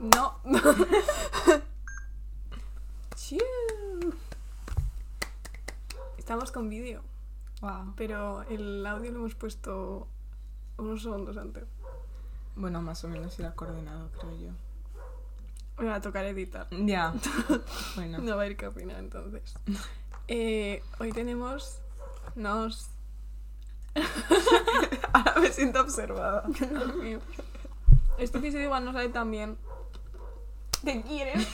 No. Estamos con vídeo, Wow. pero el audio lo hemos puesto unos segundos antes. Bueno, más o menos era coordinado, creo yo. Me va a tocar editar. Ya. bueno. No va a ir que opina entonces. Eh, hoy tenemos. Nos. Ahora me siento observada. Dios mío. Este episodio igual no sale tan bien. ¿Te quieres?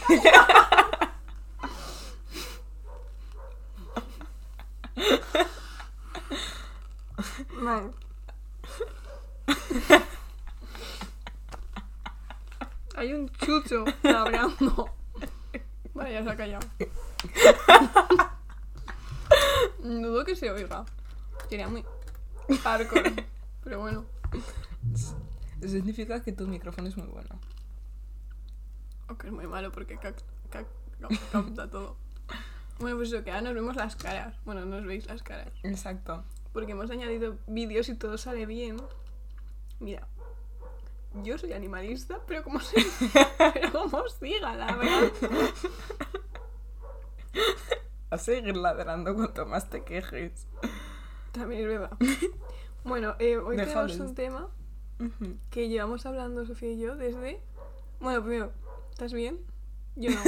Vale. Hay un chucho labrando. Vale, ya se ha callado. Dudo que se oiga. Sería muy hardcore. Pero bueno. Eso significa que tu micrófono es muy bueno. O que es muy malo porque cap- capta todo. Bueno, pues eso, que ahora nos vemos las caras. Bueno, nos veis las caras. Exacto. Porque hemos añadido vídeos y todo sale bien. Mira. Yo soy animalista, pero como se... pero como siga, la verdad. A seguir ladrando cuanto más te quejes. También es verdad. Bueno, eh, hoy tenemos un tema que llevamos hablando Sofía y yo desde... Bueno, primero, ¿estás bien? Yo no.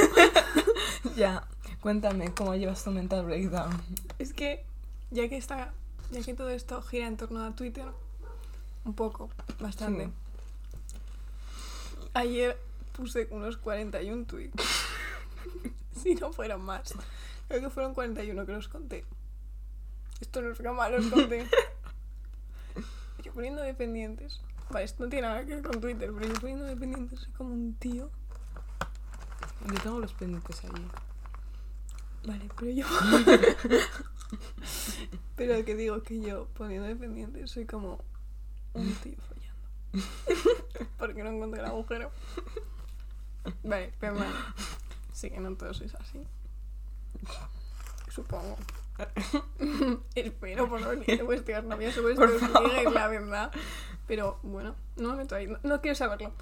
Ya. Cuéntame, ¿cómo llevas tu mental breakdown? Es que ya que está, ya que todo esto gira en torno a Twitter, un poco, bastante. Sí. Ayer puse unos 41 tweets. si no fueron más. Creo que fueron 41 que los conté. Esto no es broma, los conté. yo poniendo dependientes. Vale, esto no tiene nada que ver con Twitter, pero yo poniendo dependientes soy como un tío. Yo tengo los pendientes allí. Vale, pero yo. pero que digo que yo poniendo dependientes soy como un tío follando. Porque no encuentro el agujero. Vale, pero bueno. Sí que no todos sois así. Supongo. Espero por no venir vuestras novias o vuestros ligas, la verdad. Pero bueno, no me meto ahí. No, no quiero saberlo.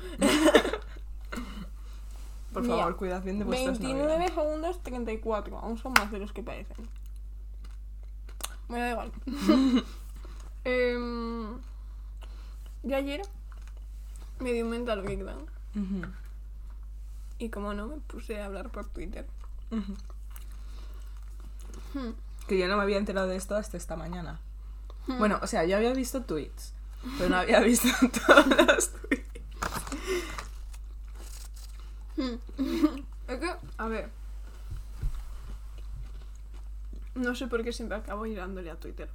Por Mira, favor, cuidad bien de vuestras 29 novias. segundos 34. Aún son más de los que parecen. Me da igual. Em, yo ayer me di un mental breakdown. Y como no, me puse a hablar por Twitter. Hmm. Que yo no me había enterado de esto hasta esta mañana. Hmm. Bueno, o sea, yo había visto tweets, pero no había visto todos los tweets. Es que, a ver. No sé por qué siempre acabo girándole a Twitter.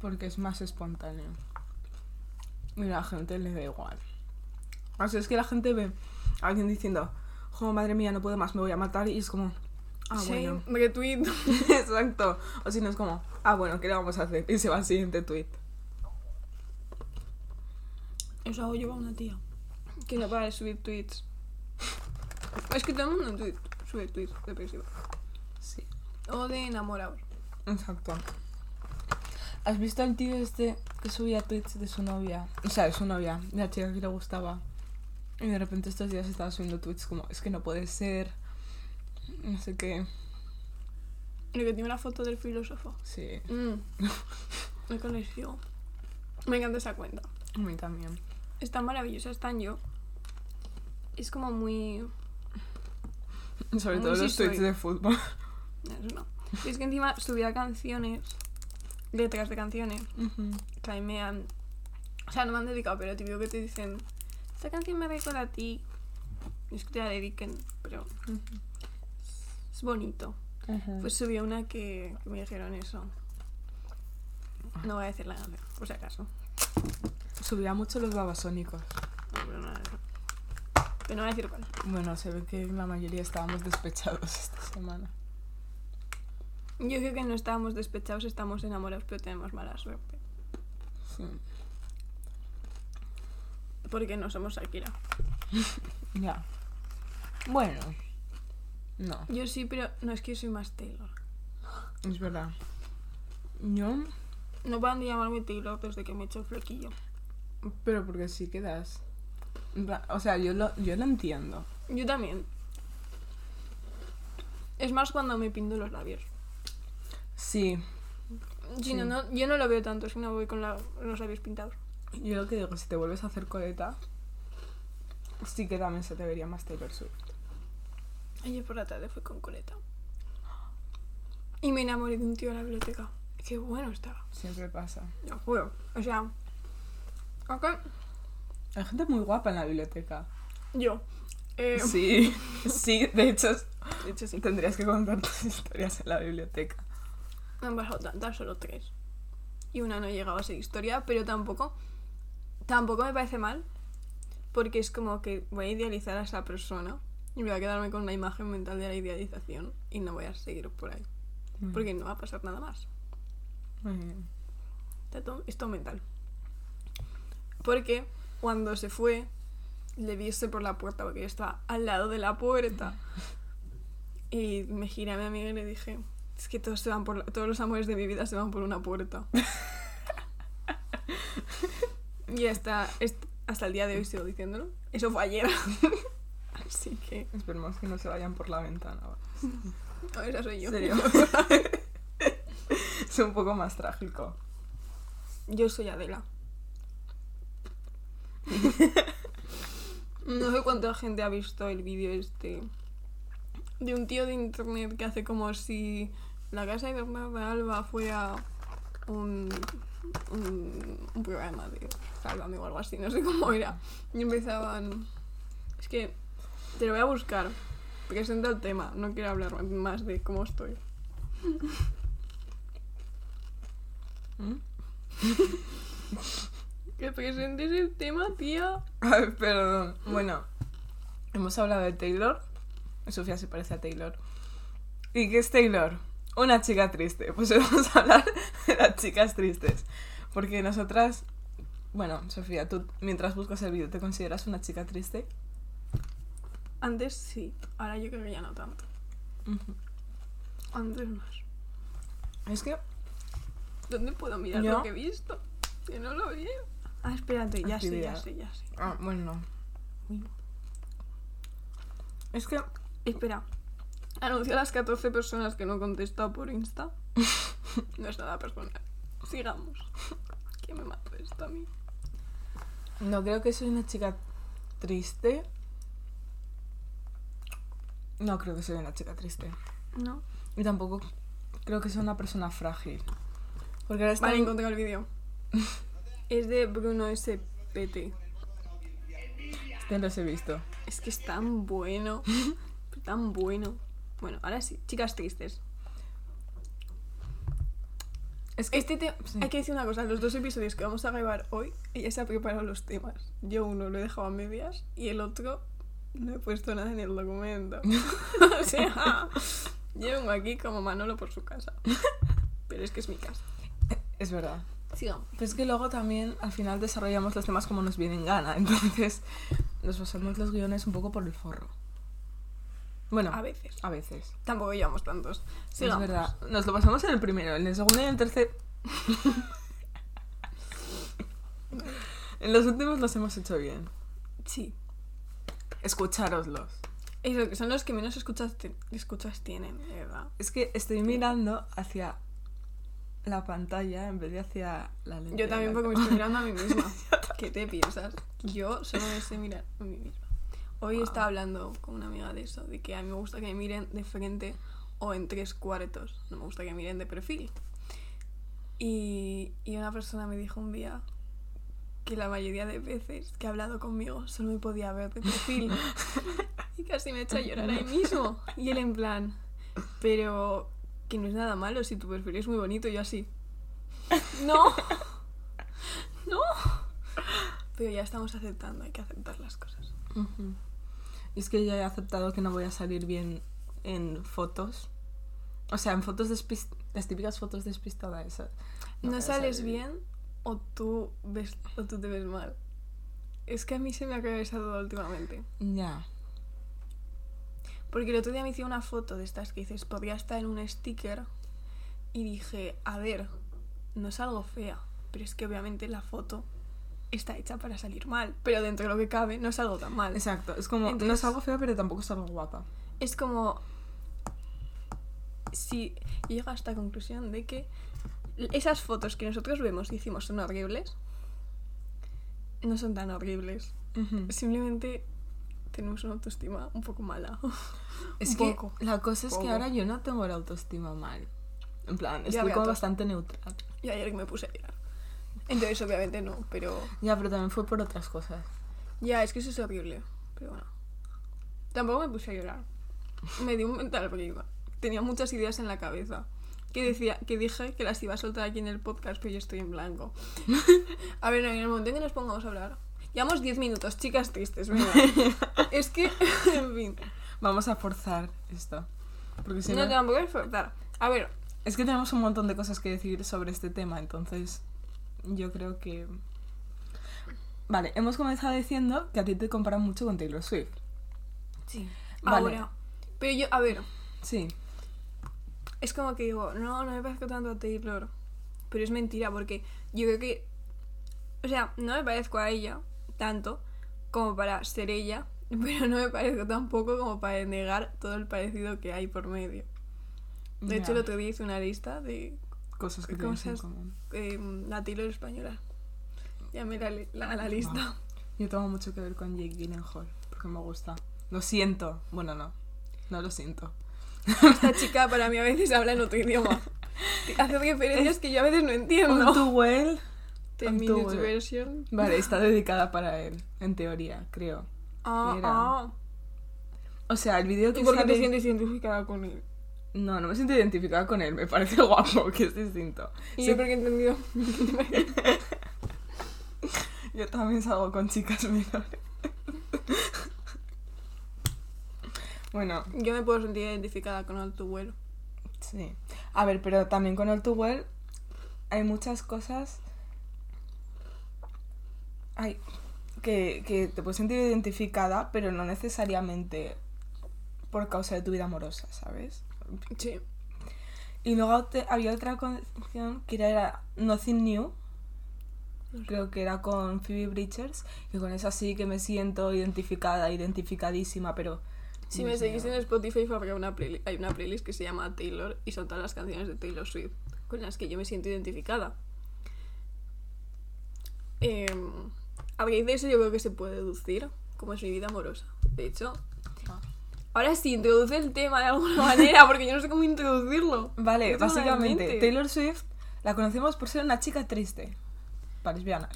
Porque es más espontáneo. Y a la gente le da igual. O sea, es que la gente ve a alguien diciendo, oh, madre mía, no puedo más, me voy a matar. Y es como, ah, sí, bueno. retweet. Exacto. O si no es como, ah, bueno, ¿qué le vamos a hacer? Y se va al siguiente tweet. Eso hago yo a una tía. Que no para de subir tweets. Es que todo el mundo en tweet, sube tweets depresivos. Sí. O de enamorados. Exacto. ¿Has visto al tío este que subía tweets de su novia? O sea, de su novia, de la chica que le gustaba. Y de repente estos días estaba subiendo tweets como, es que no puede ser. No sé qué. El que tiene una foto del filósofo. Sí, Mm. Me conexión. Me encanta esa cuenta. a mí también. Es tan maravillosa, es tan yo. Es como muy... Sobre Muy todo los tweets de fútbol. Eso no. Y es que encima subía canciones, letras de canciones, Ujú. que a mí me han... O sea, no me han dedicado, pero típico que te dicen, esta canción me recuerda a ti. No es que te la dediquen, pero Ujú. es bonito. Pues subí una que, que me dijeron eso. No voy a decir la canción, por si acaso. Subía mucho los babasónicos. Pero no, voy a decir cuál. Bueno, se ve que la mayoría estábamos despechados esta semana. Yo creo que no estábamos despechados, estamos enamorados, pero tenemos mala suerte. Sí. Porque no somos Shakira. Ya. Bueno. No, Yo sí, pero no es que yo soy más Taylor. es verdad. Yo, No pueden llamarme Taylor desde que me he hecho el flequillo. pero porque sí quedas. O sea, yo lo, yo lo entiendo. Yo también. Es más cuando me pinto los labios. Sí, Si Sí. no, no, yo no lo veo tanto si no voy con la- los labios pintados. yo lo que digo, si te vuelves a hacer coleta, sí que también se te vería más Taylor Swift. Ayer por la tarde fui con coleta. Y me enamoré de un tío en la biblioteca. Qué bueno estaba. Siempre pasa. Lo juro. O sea, acá Hay gente muy guapa en la biblioteca. yo. Eh, Sí, sí, de hecho, De hecho, sí. tendrías que contar tus historias en la biblioteca. Me han pasado tantas, solo tres. Y una no llegaba a ser historia, pero tampoco. Tampoco me parece mal. Porque es como que voy a idealizar a esa persona. Y voy a quedarme con una imagen mental de la idealización. Y no voy a seguir por ahí. Porque no va a pasar nada más. Muy bien. Está todo- Es todo mental. Porque cuando se fue, le viese por la puerta, porque yo estaba al lado de la puerta. Y me giré a mi amiga y le dije, es que todos, se van por la- todos los amores de mi vida se van por una puerta. y hasta, hasta el día de hoy sigo diciéndolo. Eso fue ayer. Así que, Esperemos que no se vayan por la ventana. no, esa soy yo. Sería- es un poco más trágico. Yo soy Adela. No sé cuánta gente ha visto el vídeo este de un tío de internet que hace como si la casa de Bernarda Alba fuera un, un, un programa de Sálvame o algo así, no sé cómo era. Y empezaban... Es que te lo voy a buscar. Presenta el tema, no quiero hablar más de cómo estoy. ¿Mm? Que presentes el tema, tía. Ay, perdón. Bueno, hemos hablado de Taylor. Sofía se parece a Taylor. ¿Y qué es Taylor? Una chica triste. Pues hoy vamos a hablar de las chicas tristes. Porque nosotras. Bueno, Sofía, tú mientras buscas el vídeo, ¿te consideras una chica triste? Antes sí, ahora yo creo que ya no tanto. Antes más. Es que. ¿Dónde puedo mirar ¿Yo? lo que he visto? Que no lo veo. Ah, espérate, ya sé, ya sé, ya sé. Ah, bueno. Es que. Espera. Anuncio a las 14 personas que no he contestado por Insta. No es nada personal. Sigamos. Que me mato esto a mí. No creo que soy una chica triste. No creo que soy una chica triste. No. Y tampoco creo que sea una persona frágil. Porque ahora está Vale, encontré el vídeo. Es de Bruno SPT. Este los he visto. Es que es tan bueno. tan bueno. Bueno, ahora sí. Chicas tristes. Es que Este te... Sí. Hay que decir una cosa, los dos episodios que vamos a grabar hoy, ella se ha preparado los temas. Yo uno lo he dejado a medias y el otro no he puesto nada en el documento. o sea, yo vengo aquí como Manolo por su casa. Pero es que es mi casa. es verdad. Sigamos. Pero es que luego también al final desarrollamos los temas como nos viene en gana. Entonces nos pasamos los guiones un poco por el forro. Bueno, A veces. a veces. Tampoco llevamos tantos. Sigamos. Es verdad. Nos lo pasamos en el primero, en el segundo y en el tercer. en los últimos los hemos hecho bien. Sí. Escuchároslos. Eso, que son los que menos escuchas, escuchas tienen, de verdad. Es que estoy mirando hacia la pantalla en vez de hacia la lente. Yo también porque me estoy mirando a mí misma. ¿Qué te piensas? Yo solo me sé mirar a mí misma. Hoy estaba hablando con una amiga de eso, de que a mí me gusta que me miren de frente o en tres cuartos. No me gusta que me miren de perfil. Y, y una persona me dijo un día que la mayoría de veces que ha hablado conmigo solo me podía ver de perfil. y casi me echa a llorar ahí mismo. Y él en plan, pero que no es nada malo si tu perfil es muy bonito. Yo así, no, no. Pero ya estamos aceptando, hay que aceptar las cosas. Es que ya he aceptado que no voy a salir bien en fotos. O sea, en fotos despist las típicas fotos despistadas esas. No, a sales bien o tú, ves, o tú te ves mal. Es que a mí se me ha duda últimamente. Ya. Porque el otro día me hice una foto de estas que dices, podría estar en un sticker. Y dije, a ver, no es algo fea, pero es que obviamente la foto está hecha para salir mal, pero dentro de lo que cabe no es algo tan mal. Exacto, es como, no Entonces- es algo feo, pero tampoco es algo guapa. Es como si llega a esta conclusión de que esas fotos que nosotros vemos y decimos son horribles, no son tan horribles. Simplemente tenemos una autoestima un poco mala. Es Un que poco. la cosa es que Poco. ahora yo no tengo la autoestima mal. En plan, estoy como bastante neutral. y ayer que me puse a llorar. Entonces, obviamente no, pero Ya, pero también fue por otras cosas. ya, es que eso es horrible. Pero bueno. Tampoco me puse a llorar. Me dio un mental porque tenía muchas ideas en la cabeza. Que decía, que dije que las iba a soltar aquí en el podcast, pero yo estoy en blanco. A ver, en el momento en que nos pongamos a hablar. Llevamos 10 minutos, chicas tristes, venga. es que, en fin. Vamos a forzar esto. Porque si No, no, tampoco es forzar. A ver, es que tenemos un montón de cosas que decir sobre este tema, entonces yo creo que... Vale, hemos comenzado diciendo que a ti te comparan mucho con Taylor Swift. sí. Vale. Ahora. Pero yo, a ver, Sí. es como que digo, no, no me parezco tanto a Taylor. Pero es mentira, porque yo creo que. O sea, no me parezco a ella tanto como para ser ella, pero no me parezco tampoco como para negar todo el parecido que hay por medio. De hecho, Ya. el otro día hice una lista de Cosas que tienes en cosas común. eh, la Taylor española. Llamé la, la, la lista. Yo tengo mucho que ver con Jake Gyllenhaal, porque me gusta. Lo siento. Bueno, no. No lo siento. Esta chica para mí a veces habla en otro idioma. Hace referencias que yo a veces no entiendo. On to well. Ten on to minutes well. version. Vale, está dedicada para él, en teoría, creo. Ah, ah. O sea, el vídeo que ¿Y por qué te sientes identificada con él? No, no me siento identificada con él, me parece guapo, que es distinto. Y Sí, yo porque he entendido. yo también salgo con chicas menores. bueno, yo me puedo sentir identificada con All Too Well. sí. A ver, pero también con All Too Well hay muchas cosas... Ay, que, que te puedes sentir identificada, pero no necesariamente por causa de tu vida amorosa, ¿sabes? Sí. Y luego te- había otra canción que era Nothing New. Creo que era con Phoebe Bridgers. Y con esa sí que me siento identificada, identificadísima, pero. Si me seguís en Spotify habrá una hay una playlist que se llama Taylor y son todas las canciones de Taylor Swift con las que yo me siento identificada. Eh, a raíz de eso yo creo que se puede deducir cómo es mi vida amorosa. De hecho, Ah. ahora sí, introduce el tema de alguna manera porque yo no sé cómo introducirlo. Vale, básicamente, mente. Taylor Swift la conocemos por ser una chica triste. Para lesbianas.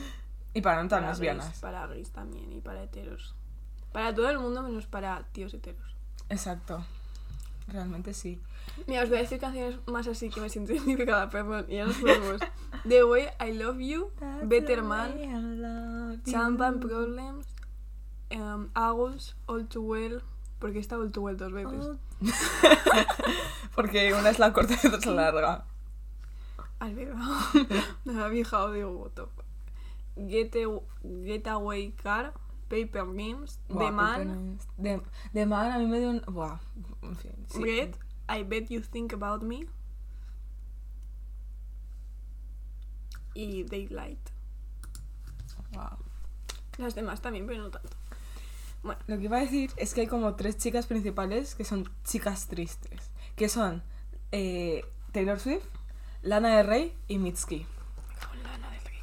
y para no tan Para lesbianas. gays, para gays también y para heteros. Para todo el mundo menos para tíos heteros. Exacto. Realmente sí. Mira, os voy a decir canciones más así que me siento identificada, perdón, y ya nos podemos. The Way I Love You, Better Man, Champagne Problems, um, Owls, All Too Well, porque está All Too Well dos veces. Porque una es la corta y otra es la larga. Al ver, me había fijado, digo, what the fuck. Get, a- Get Away Car, Paper Games, The Buah, Man. The, The Man a mí me dio un... Buah, en fin. sí. Red, I Bet You Think About Me y Daylight. Wow. Las demás también, pero no tanto. Bueno, Lo que iba a decir es que hay como tres chicas principales que son chicas tristes. Que son eh, Taylor Swift, Lana del Rey y Mitski. con Lana del Rey.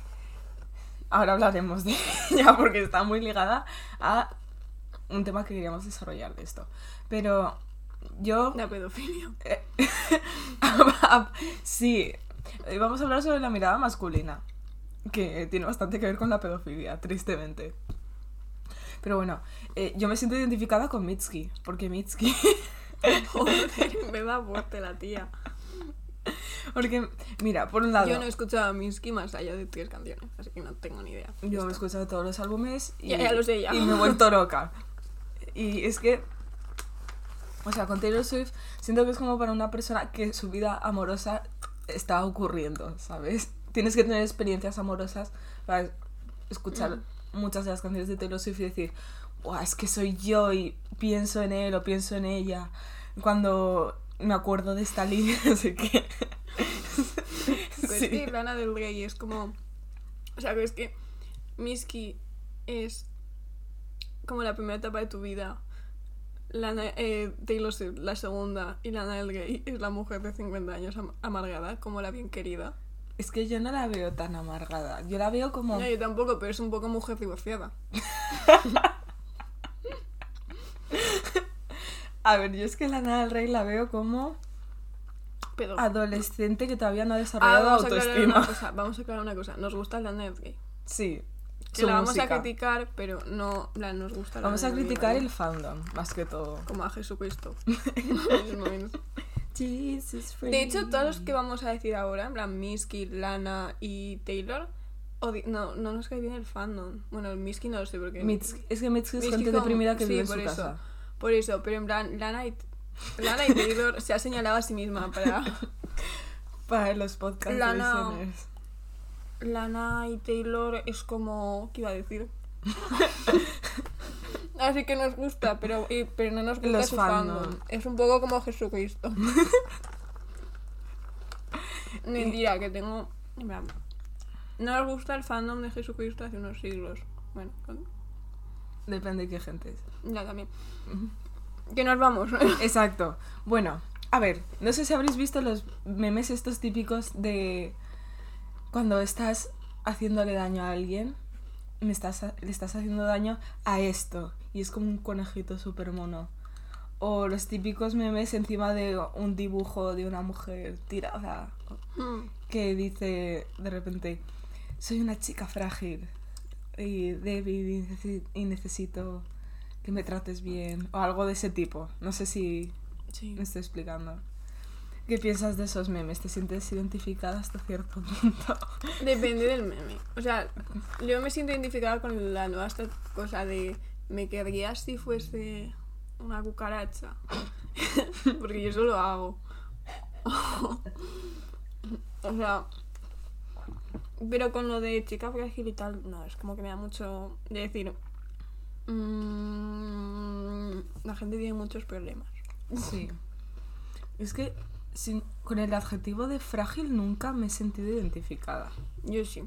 Ahora hablaremos de ella porque está muy ligada a un tema que queríamos desarrollar de esto. Pero yo... La pedofilia. Eh, sí, eh, vamos a hablar sobre la mirada masculina, que tiene bastante que ver con la pedofilia, tristemente. Pero bueno, eh, yo me siento identificada con Mitski, porque Mitski, Joder, me da fuerte la tía. porque mira, por un lado, Yo no he escuchado a Minsky más allá de tres canciones, así que no tengo ni idea. yo he escuchado todos los álbumes y, Ya, ya lo sé, ya. y me he vuelto loca. Y es que, o sea, con Taylor Swift siento que es como para una persona que su vida amorosa está ocurriendo, ¿sabes? Tienes que tener experiencias amorosas para escuchar muchas de las canciones de Taylor Swift y decir, Buah, es que soy yo y pienso en él o pienso en ella. Cuando me acuerdo de esta línea, no sé qué. Pero Sí. que Lana del Rey es como. O sea, que es que Misky es como la primera etapa de tu vida. Lana, eh, Taylor Swift, la segunda, y Lana Del Rey es la mujer de 50 años am- amargada, como la bien querida. Es que yo no la veo tan amargada. Yo la veo como. No, yo tampoco, pero es un poco mujer divorciada. A ver, yo es que Lana del Rey la veo como Pero... adolescente que todavía no ha Ah, desarrollado vamos a aclarar autoestima. una cosa. Vamos a aclarar una cosa. Nos gusta Lana Del Rey. Sí. Que la vamos música. a criticar, pero no la nos gusta. Vamos a criticar el fandom, más que todo. Como a Jesucristo. De hecho, todos los que vamos a decir ahora, en plan Misky, Lana y Taylor, no, no nos cae bien el fandom. Bueno, el Misky no lo sé porque... Mitski- es que Mitski es Mitski gente deprimida que sí, vive en por su eso. casa. Por eso, pero en plan, Lana y, Lana y Taylor se ha señalado a sí misma para... Para los podcasts Lana- listeners. Lana y Taylor es como... ¿Qué iba a decir? Así que nos gusta, pero, y- pero no nos gusta Los su fandom. fandom. Es un poco como Jesucristo. Mentira, que tengo... No nos gusta el fandom de Jesucristo hace unos siglos. Bueno, con- Depende de qué gente es. ya también. Que nos vamos. Exacto. Bueno, a ver, no sé si habréis visto los memes estos típicos de cuando estás haciéndole daño a alguien, me estás, le estás haciendo daño a esto. Y es como un conejito súper mono. O los típicos memes encima de un dibujo de una mujer tirada Mm. que dice de repente, soy una chica frágil y débil y necesi- y necesito que me trates bien. O algo de ese tipo. No sé si Sí. me estoy explicando. ¿Qué piensas de esos memes? ¿Te sientes identificada hasta cierto punto? Depende del meme. O sea, yo me siento identificada con la nueva esta cosa de me querrías si fuese una cucaracha. Porque yo eso lo hago. o sea, pero con lo de chica frágil y tal, no, es como que me da mucho de decir. mm, la gente tiene muchos problemas. Sí. Es que sin- con el adjetivo de frágil nunca me he sentido identificada. Yo sí.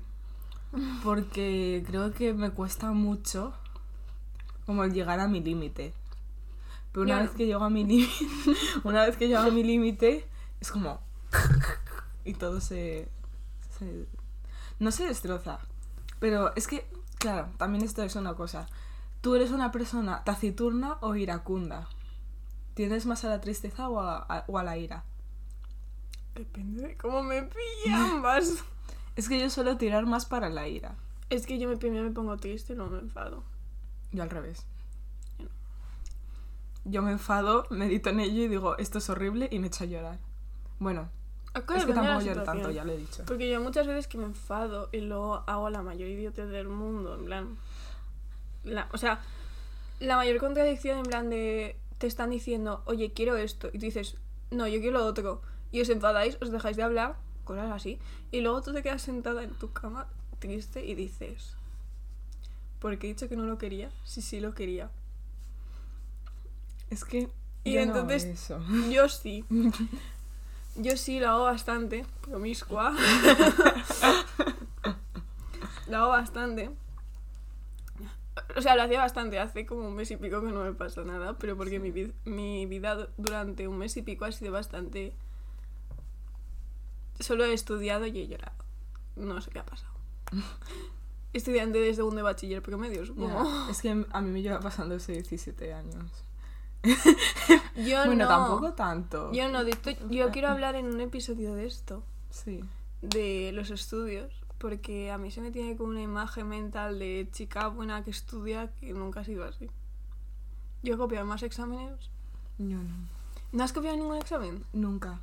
Porque creo que me cuesta mucho como el llegar a mi límite. Pero una vez que llego a mi límite, una vez que llego a mi límite, es como y todo se, se- no se destroza. Pero es que, claro, también esto es una cosa. Tú eres una persona taciturna o iracunda. ¿Tienes más a la tristeza o a, a- o a la ira? Depende de cómo me pilla ambas. Es que yo suelo tirar más para la ira. Es que yo me, me pongo triste y luego me enfado. Yo al revés. Yo me enfado, medito en ello y digo, esto es horrible y me echo a llorar. Bueno, es que tampoco lloro tanto, ya lo he dicho. Porque yo muchas veces que me enfado y luego hago la mayor idiotez del mundo, en plan... la- o sea, la mayor contradicción en plan de... Te están diciendo, oye, quiero esto. Y tú dices, no, yo quiero lo otro. Y os enfadáis, os dejáis de hablar, cosas así. Y luego tú te quedas sentada en tu cama, triste, y dices... ¿Por qué he dicho que no lo quería? Sí, sí lo quería. Es que Y yo no entonces- eso. Yo sí. Yo sí lo hago bastante. Promiscua. lo hago bastante. O sea, lo hacía bastante. Hace como un mes y pico que no me pasa nada. Pero porque mi, mi vida du- durante un mes y pico ha sido bastante. Solo he estudiado y he llorado. No sé qué ha pasado. Estudiante de segundo de bachiller promedio, supongo. Ya, Es que a mí me lleva pasando ese 17 años. Yo bueno, no. tampoco tanto. Yo no. de esto- yo quiero hablar en un episodio de esto. Sí. de los estudios, porque a mí se me tiene como una imagen mental de chica buena que estudia que nunca ha sido así. Yo he copiado más exámenes. Yo no. ¿No has copiado ningún examen? Nunca.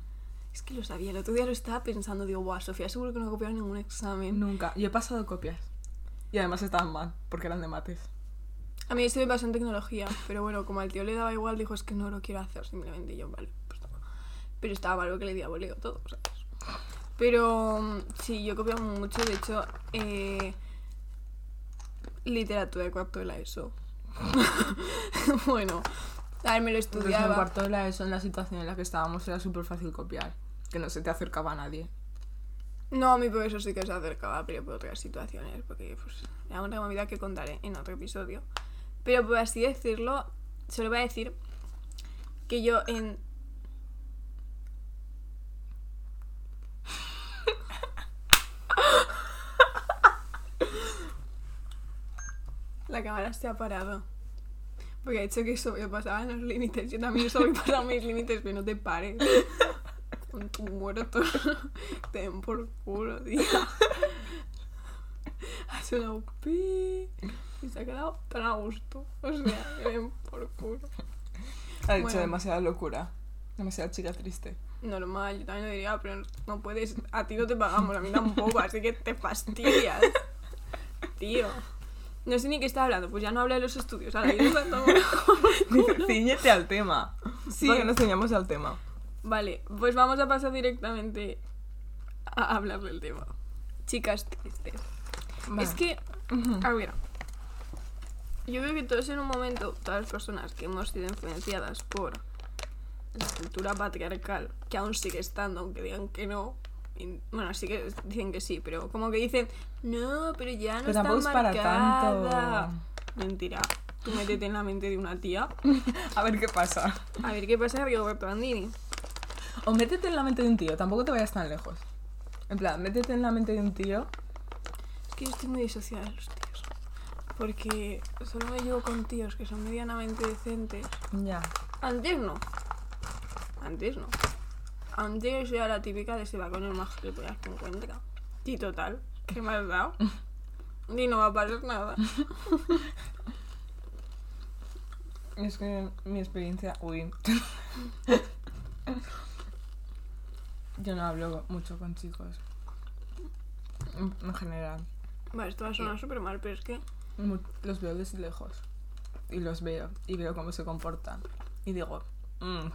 Es que lo sabía, el otro día lo estaba pensando, digo, guau, Sofía, seguro que no ha copiado ningún examen. Nunca. Yo he pasado copias. Y además estaban mal, porque eran de mates. A mí esto me pasó en tecnología, pero bueno, como al tío le daba igual, dijo, es que no lo quiero hacer, simplemente y yo, vale, pues toma. Pero estaba mal que le di a boleo todo, ¿sabes? Pero mm, sí, yo copiaba mucho, de hecho, eh, literatura de cuarto de la ESO. bueno, a ver, me lo Entonces, en estudiaba. cuarto de la ESO, en la situación en la que estábamos, era súper fácil copiar. Que no se te acercaba a nadie. No, mi profesor sí que se acercaba, pero por otras situaciones, porque pues, era una movida que contaré en otro episodio. Pero por así decirlo, solo voy a decir que yo en... La cámara se ha parado. Porque ha dicho que sobrepasaban los límites. Yo también sobrepasado mis límites, pero no te pares. Con tu muerto. Te den por culo, tío. Ha sonado pi. Y se ha quedado tan a gusto. O sea, que den por culo. Ha dicho Bueno. demasiada locura. Demasiada chica triste. Normal, yo también lo diría, pero no puedes. A ti no te pagamos, a mí tampoco, así que te fastidias. Tío. No sé ni qué está hablando, pues ya no habla de los estudios. Ahora yo Dice, ciñete al tema. Sí. Porque nos ceñamos al tema. Vale, pues vamos a pasar directamente a hablar del tema. Chicas tristes. Vale. Es que, a ver, yo creo que todos en un momento, todas las personas que hemos sido influenciadas por la cultura patriarcal, que aún sigue estando, aunque digan que no, y- bueno, sí que dicen que sí, pero como que dicen, no, pero ya no Pero está es para marcada". tanto. Mentira. Tú métete en la mente de una tía. A ver qué pasa. A ver qué pasa Roberto Bandini. O métete en la mente de un tío, tampoco te vayas tan lejos. En plan, métete en la mente de un tío. Es que yo estoy muy disociada de los tíos. Porque solo me llevo con tíos que son medianamente decentes. Ya. Antes no. Antes no. Antes yo era la típica de se va con el más gilipollas que encuentra. Y total, ¿qué me has dado? Y no va a pasar nada. Es que mi experiencia. Uy. Yo no hablo mucho con chicos. En en general. Vale, esto va a sonar súper mal, pero es que Los veo desde lejos. Y los veo. Y veo cómo se comportan. Y digo. mm.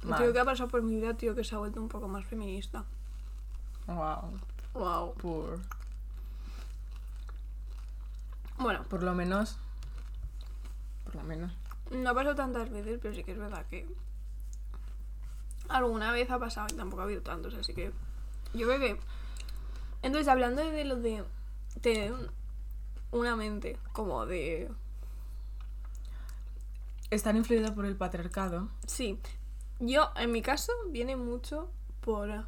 Creo que ha pasado por mi vida, tío, que se ha vuelto un poco más feminista. Wow. Wow. Por, Bueno, por lo menos. Por lo menos. no ha pasado tantas veces, pero sí que es verdad que alguna vez ha pasado y tampoco ha habido tantos, así que yo creo que... Entonces, hablando de lo de tener un- una mente como de... Estar influida por el patriarcado. Sí, yo en mi caso viene mucho por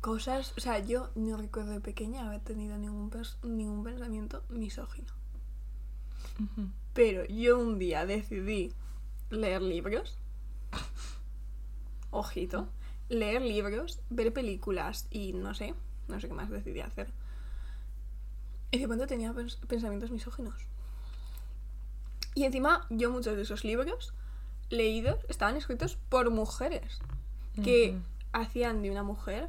cosas... O sea, yo no recuerdo de pequeña haber tenido ningún, pers- ningún pensamiento misógino. Pero yo un día decidí leer libros. Ojito. Leer libros, ver películas y no sé, no sé qué más decidí hacer. Y de pronto tenía pens- pensamientos misóginos. Y encima, yo muchos de esos libros leídos estaban escritos por mujeres que hacían de una mujer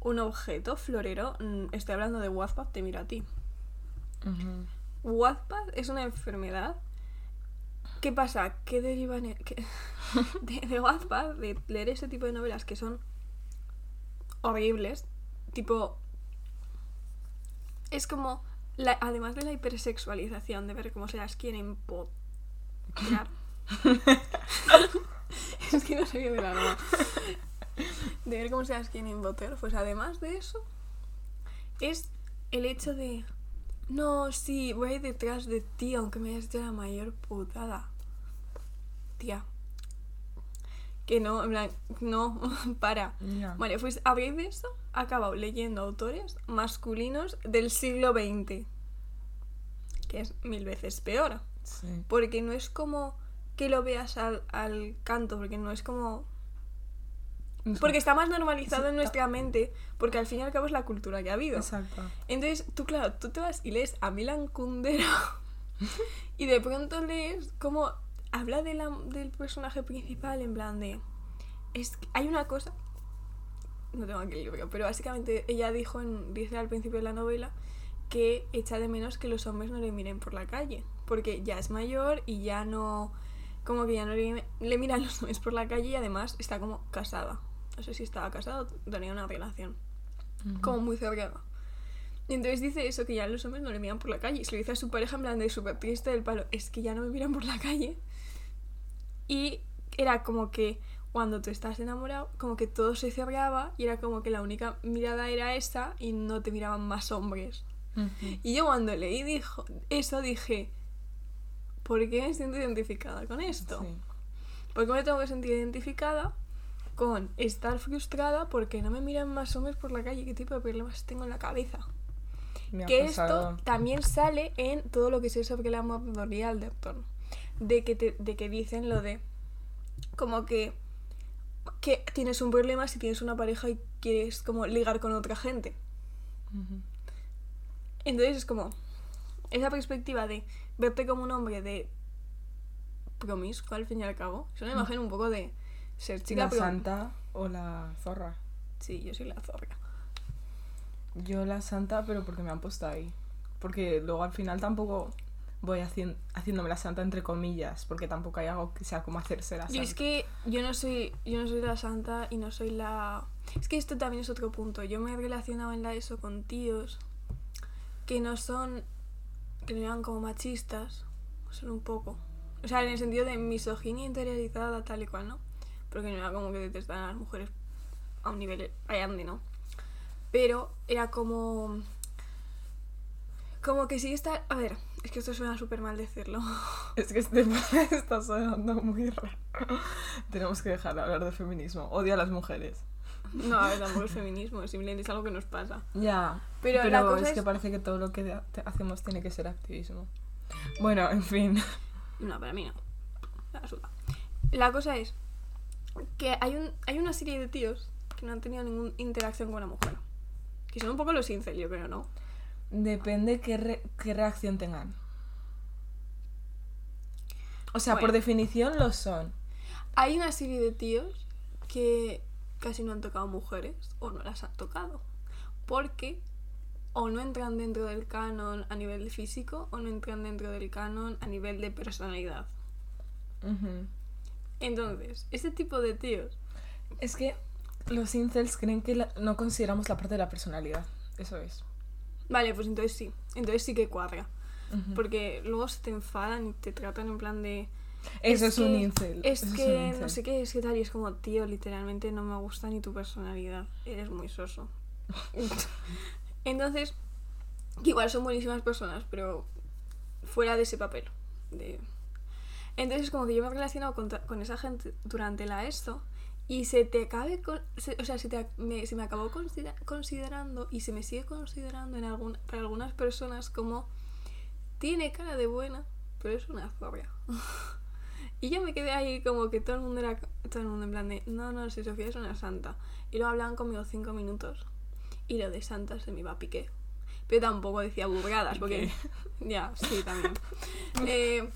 un objeto florero. Mm, Estoy hablando de Wattpad, te miro a ti. Ujú. Wattpad es una enfermedad. ¿Qué pasa? ¿Qué derivan qué- de, de Wattpad, de leer ese tipo de novelas que son horribles? Tipo. Es como. la- además de la hipersexualización, de ver cómo se las quieren empoderar. es que no sé qué de la broma. De ver cómo se las quieren empoderar. Pues además de eso, es el hecho de. No, sí, voy detrás de ti, aunque me hayas hecho la mayor putada. Tía. Que no, en plan, no, para. Ya. Vale, pues a raíz de eso, he acabado leyendo autores masculinos del siglo XX. Que es mil veces peor. Sí. Porque no es como que lo veas al, al canto, porque no es como porque está más normalizado Sí, en nuestra mente, porque al fin y al cabo es la cultura que ha habido. Exacto. Entonces, tú, claro, tú te vas y lees a Milan Kundera y de pronto lees como habla de la- del personaje principal en plan de... Es, hay una cosa... No tengo aquí el libro, pero básicamente ella dijo en, dice al principio de la novela que echa de menos que los hombres no le miren por la calle, porque ya es mayor y ya no... Como que ya no le, le miran los hombres por la calle y además está como casada. No sé si estaba casada o tenía una relación como muy cercana. Y entonces dice eso, que ya los hombres no le miran por la calle. Y se lo dice a su pareja en plan de súper triste del palo. Es que ya no me miran por la calle. Y era como que cuando tú estás enamorado, como que todo se cerraba y era como que la única mirada era esa y no te miraban más hombres. Y yo cuando leí dijo, eso dije, ¿por qué me siento identificada con esto? Sí. ¿Por qué me tengo que sentir identificada con estar frustrada porque no me miran más hombres por la calle? ¿Qué tipo de problemas tengo en la cabeza? Me Que esto también sale en todo lo que sé sobre el amor de Alderton. De que, te- de que dicen lo de como que, que tienes un problema si tienes una pareja y quieres como ligar con otra gente. Entonces es como esa perspectiva de verte como un hombre de promiscuo al fin y al cabo. Es una imagen un poco de ser chica ¿La pero- santa o la zorra? Sí, yo soy la zorra. Yo la santa, pero porque me han puesto ahí. Porque luego al final tampoco voy hacien- haciéndome la santa entre comillas, porque tampoco hay algo que sea como hacerse la Y santa. es que yo no soy yo no soy la santa y no soy la es que esto también es otro punto. Yo me he relacionado en la ESO con tíos que no son que no eran como machistas, son un poco. O sea, en el sentido de misoginia interiorizada tal y cual, ¿no? Porque no era como que detestan a las mujeres a un nivel grande, ¿no? Pero era como como que sí está, a ver, es que esto suena súper mal decirlo. Es que este está sonando muy raro. Tenemos que dejar de hablar de feminismo. Odio a las mujeres. No, a ver, tampoco es feminismo, simplemente es algo que nos pasa. Ya, Pero pero, la cosa es, es- que parece que todo lo que hacemos tiene que ser activismo. Bueno, en fin. No, para mí no. La cosa es que hay, un, hay una serie de tíos que no han tenido ninguna interacción con una mujer. Que son un poco los incel, yo creo, ¿no? Depende qué, re- qué reacción tengan. O sea, por definición lo son. Hay una serie de tíos que casi no han tocado mujeres o no las han tocado. Porque o no entran dentro del canon a nivel físico o no entran dentro del canon a nivel de personalidad. Entonces, este tipo de tíos Es que los incels creen que la- no consideramos la parte de la personalidad. Eso es. Vale, pues entonces sí. Entonces sí que cuadra. Porque luego se te enfadan y te tratan en plan de... Eso es, un que- incel. Es eso que no sé qué, es que tal. Y es como, tío, literalmente no me gusta ni tu personalidad. Eres muy soso. Entonces, que igual son buenísimas personas, pero fuera de ese papel. De... Entonces, como que yo me he relacionado con, con esa gente durante la ESO y se te acabe con, se- o sea, se, te, me, se me acabó considera- considerando y se me sigue considerando en algún, para algunas personas como tiene cara de buena, pero es una zorra. y yo me quedé ahí como que todo el mundo era todo el mundo en plan de no, no, si Sofía es una santa. Y luego hablaban conmigo cinco minutos y lo de santa se me iba a piqué. Pero tampoco decía burradas, porque... ya, sí, también. Eh,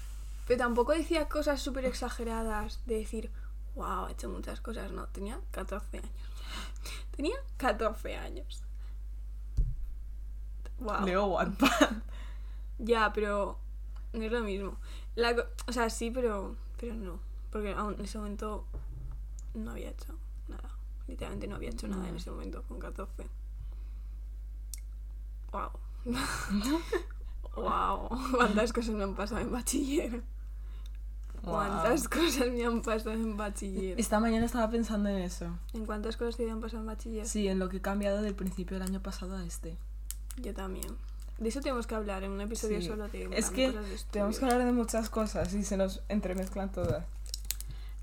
pero tampoco decía cosas súper exageradas de decir, wow, he hecho muchas cosas. No, tenía 14 años. Tenía 14 años. Wow. Leo Wattpad. Ya, pero no es lo mismo. La o sea, sí, pero, pero no. Porque aún en ese momento no había hecho nada. Literalmente no había hecho nada en Mm. ese momento con 14. Wow. wow. Cuántas cosas me han pasado en bachiller. Cuántas cosas me han pasado en bachiller. Esta mañana estaba pensando en eso. ¿En cuántas cosas te han pasado en bachiller? Sí, en lo que he cambiado del principio del año pasado a este. Yo también. De eso tenemos que hablar en un episodio Sí. solo de Es que de tenemos que hablar de muchas cosas y se nos entremezclan todas.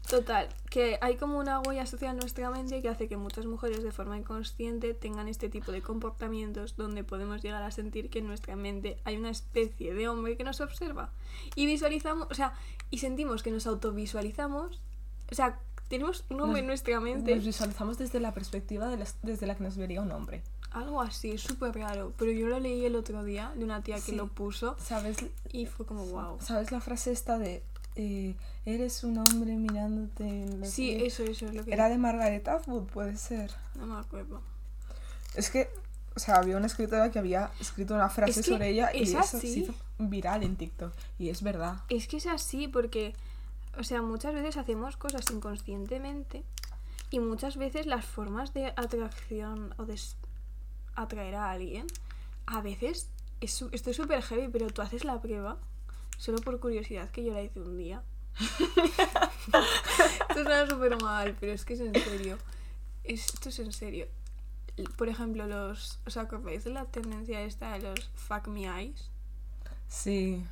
Total, que hay como una huella social en nuestra mente que hace que muchas mujeres de forma inconsciente tengan este tipo de comportamientos donde podemos llegar a sentir que en nuestra mente hay una especie de hombre que nos observa. Y visualizamos, o sea, y sentimos que nos autovisualizamos, o sea, tenemos un hombre Nos- en nuestra mente, Nos visualizamos desde la perspectiva de las- desde la que nos vería un hombre. algo así, súper raro. Pero yo lo leí el otro día de una tía que Sí. lo puso ¿Sabes, y fue como wow. ¿Sabes la frase esta de eh, eres un hombre mirándote en los Sí, pies"? eso, eso es lo que... Era de Margaret Atwood, puede ser. No me acuerdo. Es que, o sea, había una escritora que había escrito una frase Es que sobre ella y es eso se así. hizo viral en TikTok. Y es verdad. Es que es así porque, o sea, muchas veces hacemos cosas inconscientemente y muchas veces las formas de atracción o de atraer a alguien, a veces, es, esto es súper heavy, pero tú haces la prueba solo por curiosidad que yo la hice un día. Esto suena súper mal, pero es que es en serio. Es- Esto es en serio. Por ejemplo, los. ¿Os acordáis de la tendencia esta de los fuck me eyes? Sí.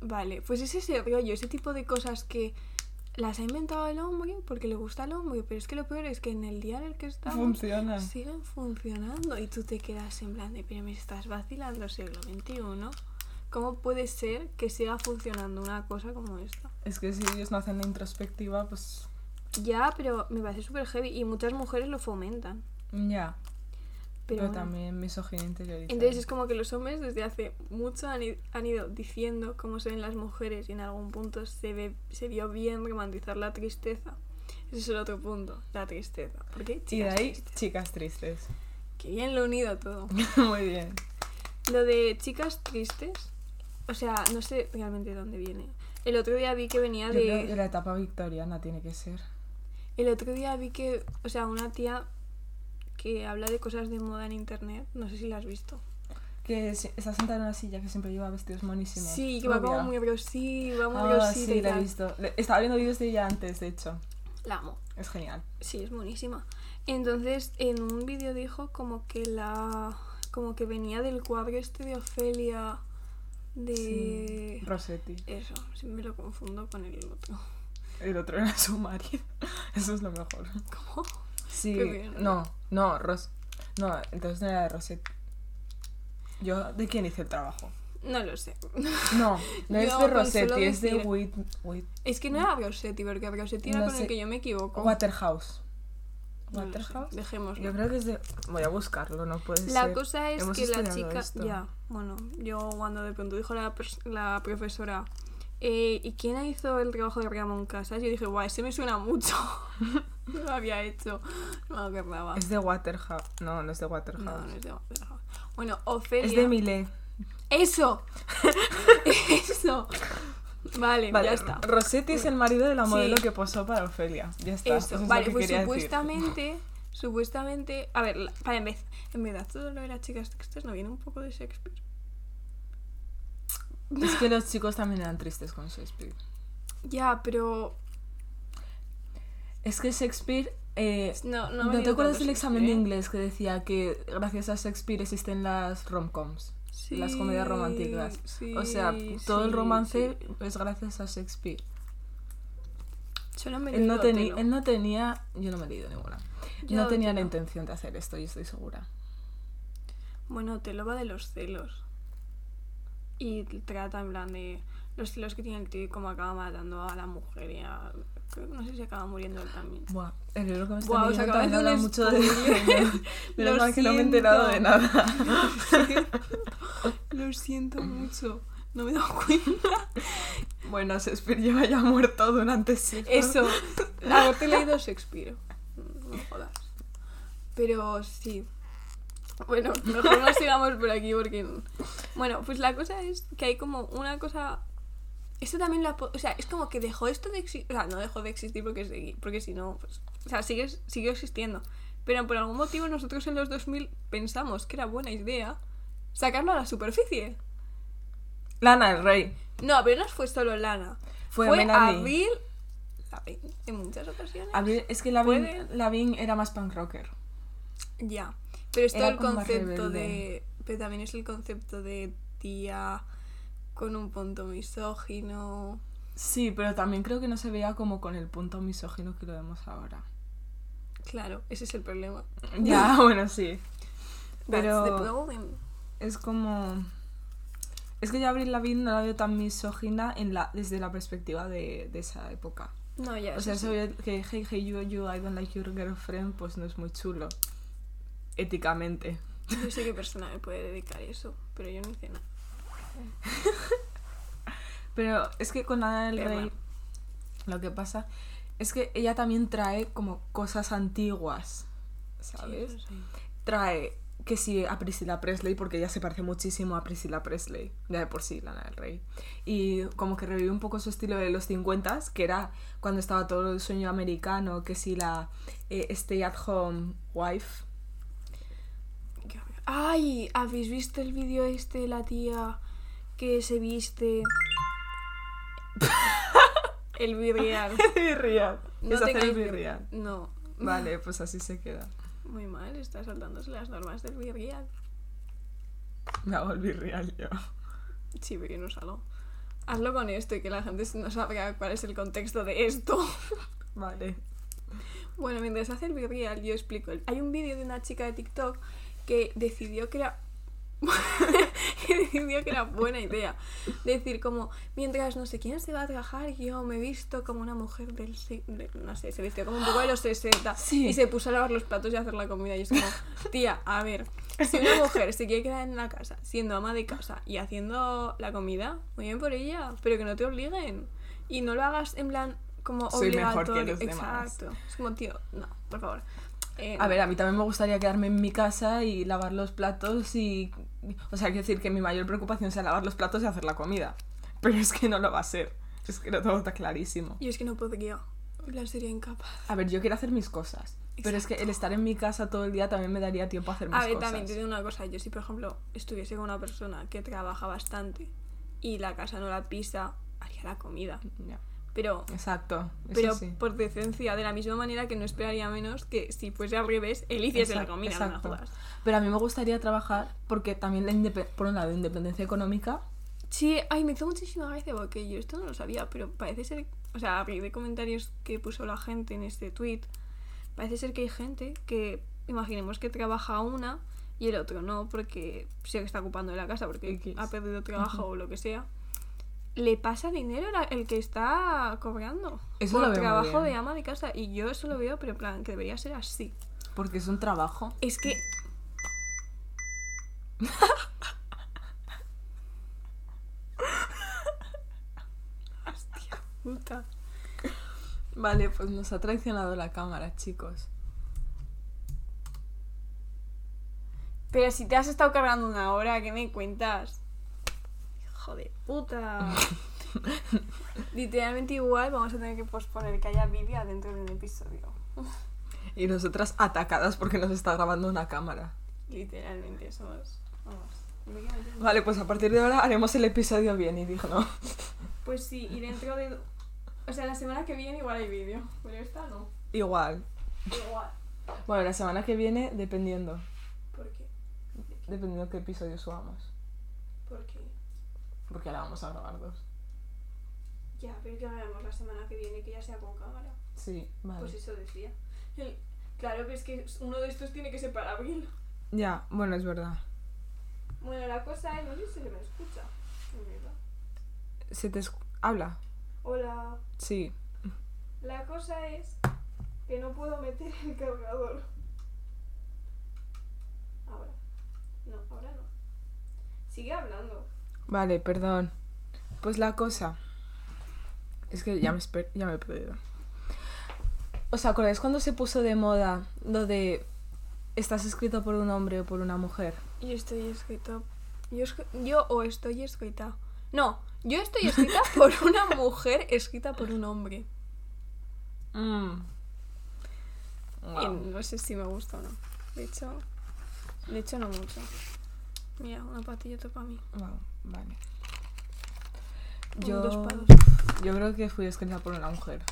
Vale, pues es ese rollo, ese tipo de cosas que las ha inventado el hombre porque le gusta al hombre, pero es que lo peor es que en el día en el que estamos Funciona. siguen funcionando y tú te quedas en plan de, pero me estás vacilando siglo XXI. ¿Cómo puede ser que siga funcionando una cosa como esta? Es que si ellos no hacen la introspectiva, pues. Ya, pero me parece súper heavy y muchas mujeres lo fomentan. Ya. Pero, Pero, bueno. también misoginia interiorizada. Entonces es como que los hombres desde hace mucho han, han ido diciendo cómo se ven las mujeres y en algún punto se, ve, se vio bien romantizar la tristeza. Ese es el otro punto, la tristeza. ¿Por qué? Y de ahí, tristes. chicas tristes. Qué bien lo he unido todo. Muy bien. Lo de chicas tristes, o sea, no sé realmente de dónde viene. El otro día vi que venía Yo creo de... que la etapa victoriana tiene que ser. El otro día vi que, o sea, una tía que habla de cosas de moda en internet, no sé si la has visto. Que se- está sentada en una silla que siempre lleva vestidos monísimos. Sí, que va como muy grosita, muy Ah, grosita sí, y la he tal. visto. Le- Estaba viendo vídeos de ella antes, de hecho. La amo. Es genial. Sí, es buenísima. Entonces, en un vídeo dijo como que la. como que venía del cuadro este de Ofelia. De. Sí. Rossetti. Eso, siempre lo confundo con el otro. El otro era su marido. Eso es lo mejor. ¿Cómo? Sí. Bien. No, no, Ros. No, entonces no era de Rossetti. Yo, ¿de quién hice el trabajo? No lo sé. No, no es de Rossetti, es de Whit, Whit- Es que no era Rossetti, porque Rossetti era No con sé. el que yo me equivoco. Waterhouse. No Waterhouse. Dejémoslo. Yo creo que es de. Voy a buscarlo, no puede La ser. cosa es Hemos que la chica. esto. Ya, bueno, yo cuando de pronto dijo la, la profesora. eh, ¿Y quién hizo el trabajo de Ramón Casas? Yo dije, guau, ese me suena mucho. no lo había hecho. No me acordaba. Es de Waterhouse. No, no es de Waterhouse. No, no es de Waterhouse. Bueno, Ofelia. es de Millet. ¡Eso! ¡Eso! Vale, Vale, ya está. Rossetti es el marido de la Sí. modelo que posó para Ofelia. Ya está. Eso, eso es vale, pues decir. supuestamente, supuestamente, a ver, para en vez, en verdad todo lo de las chicas tristes no viene un poco de Shakespeare. Es que los chicos también eran tristes con Shakespeare. Ya, pero Es que Shakespeare. eh, no, no, ¿No, te acuerdas del examen de ¿eh? inglés que decía que gracias a Shakespeare existen las romcoms? Las comedias románticas. Sí, o sea, todo el romance es gracias a Shakespeare. Solo me he Él no, teni- él no tenía. Yo no me he leído ninguna. Yo no tenía la intención de hacer esto, yo estoy segura. Bueno, te lo va de los celos. Y trata en plan de los celos que tiene el tío y cómo acaba matando a la mujer y a... creo que No sé si acaba muriendo él también. Buah, el libro que me está Buah, os acabo de un mucho de. Menos Lo mal que no me he enterado de siento. nada. Lo siento mucho. No me he dado cuenta. Bueno, Shakespeare lleva ya muerto durante siglos. Eso. Haberte leído Shakespeare. No jodas. Pero sí. Bueno, mejor no sigamos por aquí porque... Bueno, pues la cosa es que hay como una cosa... Esto también la... po- O sea, es como que dejó esto de existir... O sea, no dejó de existir porque, segui- porque si no... Pues, o sea, sigue, siguió existiendo. Pero por algún motivo nosotros en los 2000 pensamos que era buena idea sacarlo a la superficie. Lana del Rey. No, pero no fue solo Lana. Fue Fue. Avril Lavigne, en muchas ocasiones. Abril- es que Lavigne. Lavigne era más punk rocker. Ya. Pero es todo el concepto de. Pero también es el concepto de tía con un punto misógino. Sí, pero también creo que no se veía como con el punto misógino que lo vemos ahora. Claro, ese es el problema. Ya, bueno, sí. Pero es como... Es que yo a Avril Lavigne no la veo tan misógina en la, desde la perspectiva de, de esa época. No, ya. O sea, eso eso sí. que hey, hey, you, you, I don't like your girlfriend, pues no es muy chulo. Éticamente. Yo sé qué persona me puede dedicar eso, pero yo no hice nada. Pero es que con Ana del Pero Rey bueno. lo que pasa es que ella también trae como cosas antiguas, ¿sabes? sí. Trae que sí a Priscilla Presley porque ella se parece muchísimo a Priscilla Presley, ya de por sí, Lana del Rey. Y como que revive un poco su estilo de los 50 que era cuando estaba todo el sueño americano, que sí la eh, stay at home wife. Ay, ¿habéis visto el vídeo este de la tía que se viste El birreal. birreal. No es hacer el birreal. No. Vale, pues así se queda. Muy mal, está saltándose las normas del birreal. Me hago el birreal yo. Sí, pero no salgo. Hazlo con esto y que la gente no sabrá cuál es el contexto de esto. Vale. Bueno, mientras hace el virreal, yo explico. Hay un vídeo de una chica de TikTok que decidió era. que decidió que era buena idea. Decir, como, mientras no sé quién se va a trabajar, yo me he visto como una mujer del. si- de- no sé, se vistió como un poco de los 60. Sí. Y se puso a lavar los platos y a hacer la comida. Y es como, tía, a ver, si una mujer se quiere quedar en la casa, siendo ama de casa y haciendo la comida, muy bien por ella, pero que no te obliguen. Y no lo hagas en plan como Soy mejor que obligatorio. los demás. Exacto. Es como, tío, no, por favor. Eh, A ver, a mí también me gustaría quedarme en mi casa y lavar los platos y... O sea, quiero decir que mi mayor preocupación sea lavar los platos y hacer la comida. Pero es que no lo va a ser. Es que lo tengo está clarísimo. Yo es que no podría. Plan, sería incapaz. A ver, yo quiero hacer mis cosas. Pero es que el estar en mi casa todo el día también me daría tiempo a hacer mis A ver, cosas. también te digo una cosa. Yo si, por ejemplo, estuviese con una persona que trabaja bastante y la casa no la pisa, haría la comida. Pero, Exacto. Pero sí. por decencia, de la misma manera que no esperaría menos que si fuese al revés, él hiciese la Exacto, comida, no me exacto. jodas. Pero a mí me gustaría trabajar porque también, la por un lado, independencia económica. Sí, ay, me hizo muchísima gracia porque yo esto no lo sabía, pero parece ser, o sea, a raíz de comentarios que puso la gente en este tweet, parece ser que hay gente que, imaginemos que trabaja una y el otro no, porque sé que está ocupando de la casa porque ha perdido trabajo o lo que sea. Le pasa dinero el que está cobrando Eso por lo trabajo de ama de casa y yo eso lo veo, pero en plan, que debería ser así. Porque es un trabajo. Es que Hostia puta. Vale, pues nos ha traicionado la cámara, chicos. Pero si te has estado cargando una hora, ¿qué me cuentas? Hijo de puta. Literalmente igual vamos a tener que posponer que haya vídeo dentro de un episodio. Y nosotras atacadas porque nos está grabando una cámara. Literalmente somos... Vamos. Vale, pues a partir de ahora haremos el episodio bien y digno. Pues sí, y dentro de... O sea, la semana que viene igual hay vídeo. Pero esta no. Igual. Igual. Bueno, la semana que viene, dependiendo. ¿Por qué? Dependiendo qué episodio subamos. Porque ahora vamos a grabar dos. Ya, pero que hagamos la semana que viene que ya sea con cámara. Sí, vale. Pues eso decía. El- Claro, pero es que uno de estos tiene que ser para abril. Ya, bueno, es verdad. Bueno, la cosa es, no sé si se me escucha. verdad. ¿Se te escu- habla? Hola. Sí. La cosa es que no puedo meter el cargador. Ahora. No, ahora no. Sigue hablando. Vale, perdón. Pues la cosa. Es que ya me, ya me he perdido. ¿Os acordáis cuando se puso de moda lo de estás escrito por un hombre o por una mujer? Yo estoy escrita. Yo, escri- yo o estoy escrita. No, yo estoy escrita por una mujer escrita por un hombre. Mm. Y no sé si me gusta o no. De hecho, de hecho no mucho. Mira, una patillota para mí. Wow, vale. Yo, dos yo creo que fui escrita por una mujer.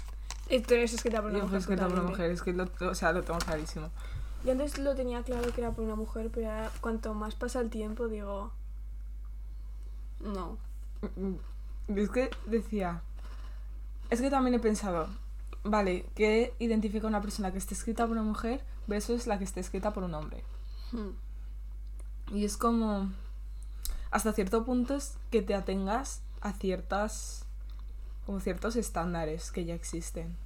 Es escrita por una Yo fui mujer. escrita por una mujer, es que lo, o sea, lo tengo clarísimo. Yo antes lo tenía claro que era por una mujer, pero ahora, cuanto más pasa el tiempo, digo. No. Y Es que decía. Es que también he pensado. Vale, ¿qué identifica una persona que esté escrita por una mujer versus la que esté escrita por un hombre? Hmm. Y es como. Hasta cierto punto es que te atengas a ciertas. como ciertos estándares que ya existen.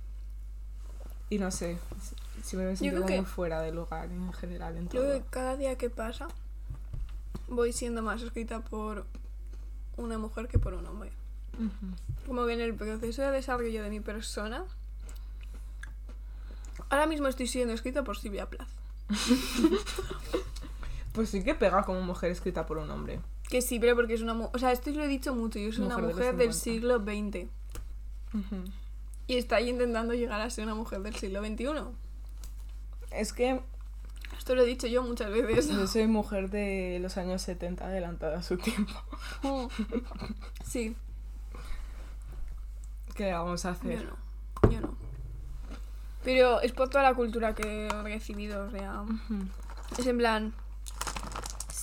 Y no sé. si- me sentido creo que- fuera de lugar en general en todo. creo que cada día que pasa, voy siendo más escrita por una mujer que por un hombre. Como que en el proceso de desarrollo de mi persona, ahora mismo estoy siendo escrita por Silvia Plath. Pues sí que pega como mujer escrita por un hombre. Que sí, pero porque es una mujer. O sea, esto lo he dicho mucho. Yo soy una Mujer de del 50. siglo XX. Y está ahí intentando llegar a ser una mujer del siglo XXI. Es que Esto lo he dicho yo muchas veces. yo soy mujer de los años 70 adelantada a su tiempo. Sí. ¿Qué vamos a hacer? Yo no, yo no. Pero es por toda la cultura que he recibido, o sea, es en plan,